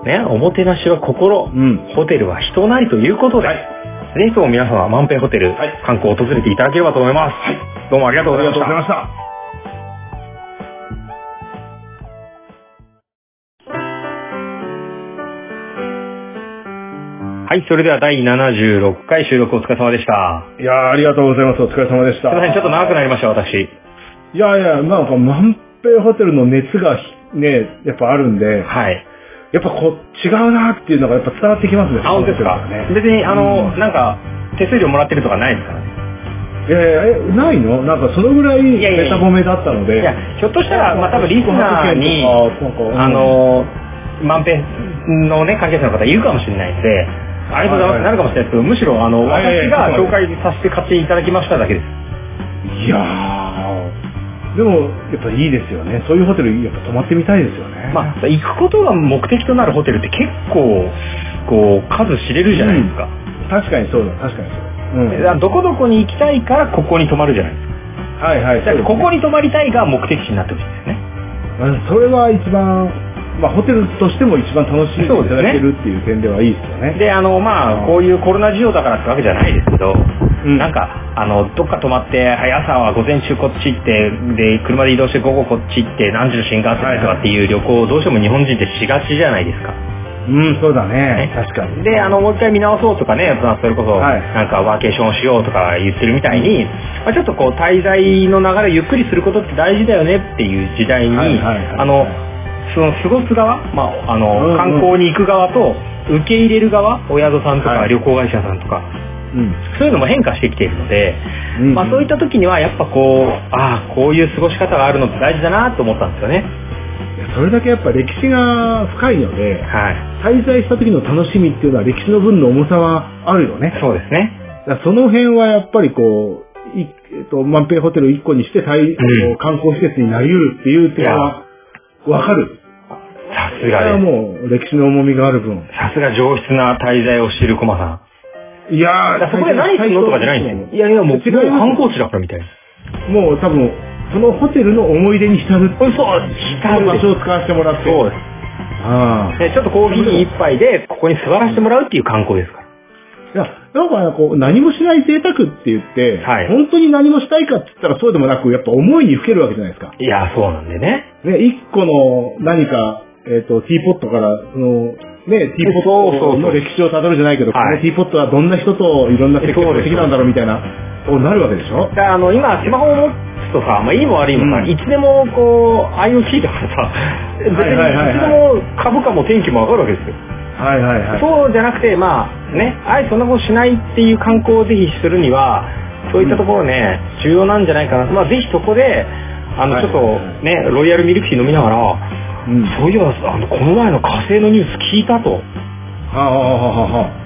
と。ね、おもてなしは心、うん。ホテルは人なりということで、はいぜひとも皆様、万平ホテル、はい観光を訪れていただければと思います。どうもありがとうございました。ました。はい、それでは第76回収録お疲れ様でした。いやーありがとうございます。お疲れ様でした。すいません、ちょっと長くなりました、私。いやいや、なんか万平ホテルの熱がね、やっぱあるんで、はい。やっぱこう違うなっていうのがやっぱ伝わってきますね。あ、本当ですかね。別に、あの、うんなんか、手数料もらってるとかないですからね。えー、え、ないの？なんかそのぐらいいやいやベタ褒めだったので。いや、ひょっとしたら、まあ多分リスナーに、あ、の、万平のね、関係者の方いるかもしれないんで、ありがとうございます、なるかもしれないですけど、むしろ、あの、私が紹介させて買っていただきましただけです。いやー、でも、やっぱいいですよね。そういうホテル、やっぱ泊まってみたいですよね。まあ、行くことが目的となるホテルって結構、こう、数知れるじゃないですか。確かにそうだ、確かにそうだ。うん。どこどこに行きたいからここに泊まるじゃないですか。はいはい。だからここに泊まりたいが目的地になってほしいですね。うんそれは一番、まあホテルとしても一番楽しんでいただけるっていう点ではいいですよね。で、あの、まあ、こういうコロナ事情だからってわけじゃないですけど、うんなんか、あの、どっか泊まって、はい、朝は午前中こっち行って、で、車で移動して午後こっち行って、何時の新幹線でとかっていう旅行をどうしても日本人ってしがちじゃないですか。うん、そうだね。確かに。で、あの、もう一回見直そうとかね、まあそれこそ、はいなんかワーケーションしようとか言ってるみたいに、まあ、ちょっとこう、滞在の流れをゆっくりすることって大事だよねっていう時代に、はいはいはいあの、その過ごす側、まあ、あうんの、うん観光に行く側と、受け入れる側、お宿さんとかはい旅行会社さんとか、うん。そういうのも変化してきているので、うんまあそういった時にはやっぱこう、ああ、こういう過ごし方があるのって大事だなと思ったんですよね。それだけやっぱ歴史が深いので、はい。滞在した時の楽しみっていうのは歴史の分の重さはあるよね。そうですね。だその辺はやっぱりこう、いえっと、万平ホテル1個にして、滞うん観光施設になり得るっていう点は、わかる。さすそれはがです。もう歴史の重みがある分。さすが上質な滞在をしているコマさん。いやーそこで何するのとかじゃないんですよ。いやいや、もう、もう観光地だからみたいな。もう多分、そのホテルの思い出に浸る。そう、その場所を使わせてもらって。そうです。ああ。で、ちょっとコーヒー一杯で、ここに座らせてもらうっていう観光ですか？ら。いや、なんかこう、何もしない贅沢って言って、はい本当に何もしたいかって言ったらそうでもなく、やっぱ思いにふけるわけじゃないですか。いや、そうなんでね。ね、一個の何か、えっ、と、ティーポットから、その、ね、ティーポットの歴史をたどるじゃないけど、はいこのティーポットはどんな人といろんな設計ができたんだろうみたいな、そうなるわけでしょ？あの、今、スマホを持つとさ、まあ、いいも悪いもさ、うんいつでも、こう、IoT だからさ、別にいつでも株価も天気もわかるわけですよ。はいはいはい。そうじゃなくて、まあ、ね、あえてそんなことしないっていう観光をぜひするには、そういったところね、重要なんじゃないかな。まあ、ぜひそこで、あの、はいちょっとね、ロイヤルミルクティー飲みながら、うん。そういえば、あの、この前の火星のニュース聞いたと。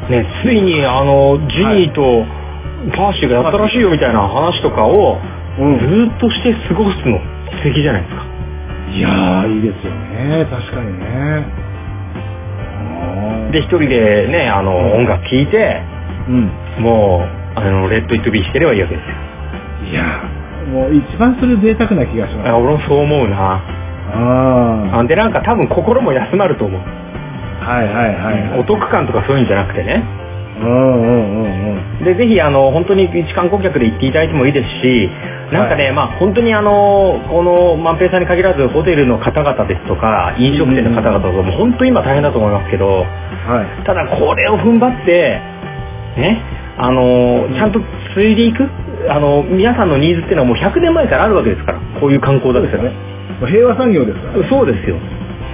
ね、ついに、あの、ジニーとパーシーがやったらしいよみたいな話とかを、うん。ずーっとして過ごすの素敵じゃないですか。いやー、いいですよね。確かにね。で、一人でね、あの、音楽聴いて、うん。もう、あの、レッド・イット・ビーしてればいいわけですよ。いやー、もう一番それ贅沢な気がします。あ俺もそう思うな。ああで、なんか多分心も休まると思う。あ。はいはいはいはい。お得感とかそういうんじゃなくてね。うん。で、ぜひ、あの、本当に一観光客で行っていただいてもいいですし、なんかね、まあ本当にあの、この万平さんに限らず、ホテルの方々ですとか、飲食店の方々とかも本当に今大変だと思いますけど、はい。ただこれを踏ん張って、ね、あの、ちゃんと継いでいく、あの、皆さんのニーズっていうのはもう100年前からあるわけですから、こういう観光だったら。まあ平和産業ですから。そうですよ。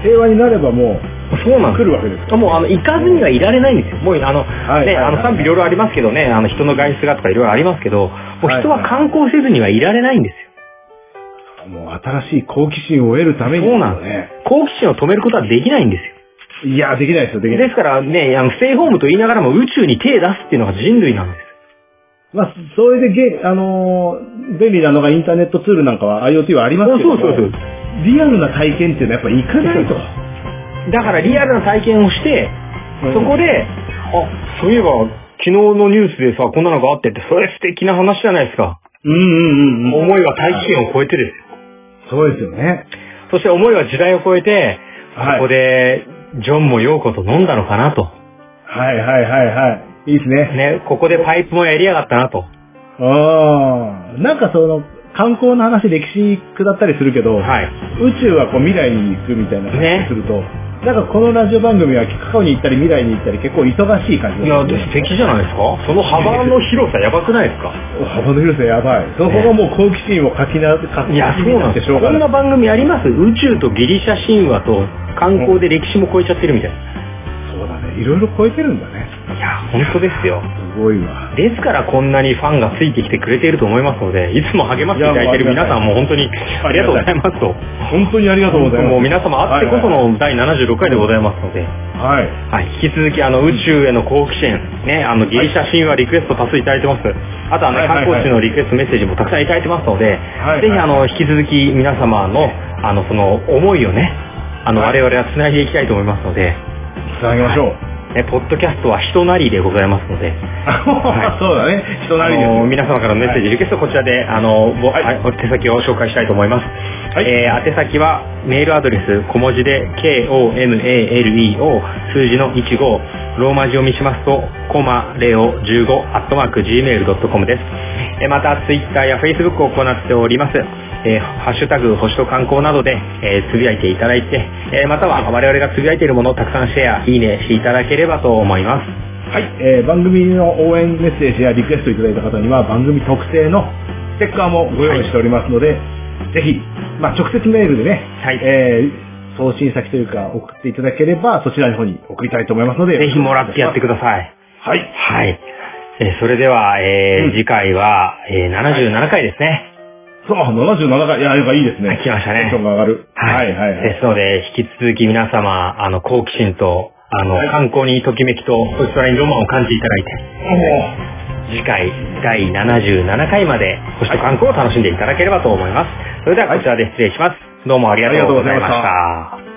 平和になればもそうなんです来るわけですか？もうあの行かずにはいられないんですよ。もうあの、ね、はいはいはいあの賛否いろいろありますけどね、あの人の外出がとかいろいろありますけど、もう人は観光せずにはいられないんですよ。う、もう新しい好奇心を得るために、そうなんです。好奇心を止めることはできないんですよ。いや、できないですよ、できない。ですからね、あのステイホームと言いながらも宇宙に手出すっていうのが人類なんです。まあ、それでゲ、あのー便利なのがインターネットツールなんかは IoT はありますけどもそうそうそうリアルな体験っていうのはやっぱり行かないと。だからリアルな体験をして、うんそこで、あ、そういえば昨日のニュースでさ、こんなのがあってって、それ素敵な話じゃないですか。うんうんうんうん。思いは大気圏を超えてですよ。そうですよね。そして思いは時代を超えて、はいここで、ジョンもヨーコと飲んだのかなと。はいはいはいはい。いいですね。ね、ここでパイプもやりやがったなと。ああ。なんかその、観光の話、歴史下ったりするけど、はい。宇宙はこう未来に行くみたいなね話すると、なんかこのラジオ番組は過去に行ったり未来に行ったり結構忙しい感じいや、がする素敵じゃないですか？その幅の広さやばくないですか？幅の広さやばい。そこがもう好奇心を書きな、書きいや、そうなんですよ。こんな番組あります？宇宙とギリシャ神話と観光で歴史も超えちゃってるみたいな。そうだね。いろいろ超えてるんだね。いや、本当ですよ。うんごいわ。ですからこんなにファンがついてきてくれていると思いますので、いつも励ましていただいている皆さんも本当にありがとうございますと。本当にありがとうございます。もう皆様あってこその第76回でございますので、はい。はい、引き続きあの宇宙への好奇心、ね、あのギリシャ神話リクエスト多数いただいてます。あとあの観光地のリクエストメッセージもたくさんいただいてますので、はいぜひあの引き続き皆様のあのその思いをね、あのはい我々は繋いでいきたいと思いますので、つなげましょう。ね、ポッドキャストは人なりでございますので、そうだね。人なりです。あの皆様からのメッセージ、リクエストこちらで、あの、ぼはい手先を紹介したいと思います。はいえー宛先は、メールアドレス、小文字で、k-o-m-a-l-e-o、数字の15、ローマ字を見しますと、コマレオ15、アットマーク、gmail.com です。えーまた、ツイッターやフェイスブックを行っております。えーハッシュタグ、星と観光などで、えーつぶやいていただいて、えーまたは我々がつぶやいているものをたくさんシェア、いいねしていただければと思います。はい、えー番組の応援メッセージやリクエストいただいた方には番組特製のステッカーもご用意しておりますので、ぜひ、まあ、直接メールでね、はいえー送信先というか送っていただければそちらの方に送りたいと思いますので、ぜひもらってやってください。はい。はい。えーそれでは、えーうん次回は、えー77回ですね。そう、77回、いや、やっぱいいですね。来ましたねテンションが上がる。はい、はい、はい。ですので、引き続き皆様、あの、好奇心と、あの、はい観光にときめきと、それにロマンを感じていただいて、次回、第77回まで、星と観光を楽しんでいただければと思います。それでは、こちらで失礼します。どうもありがとうございました。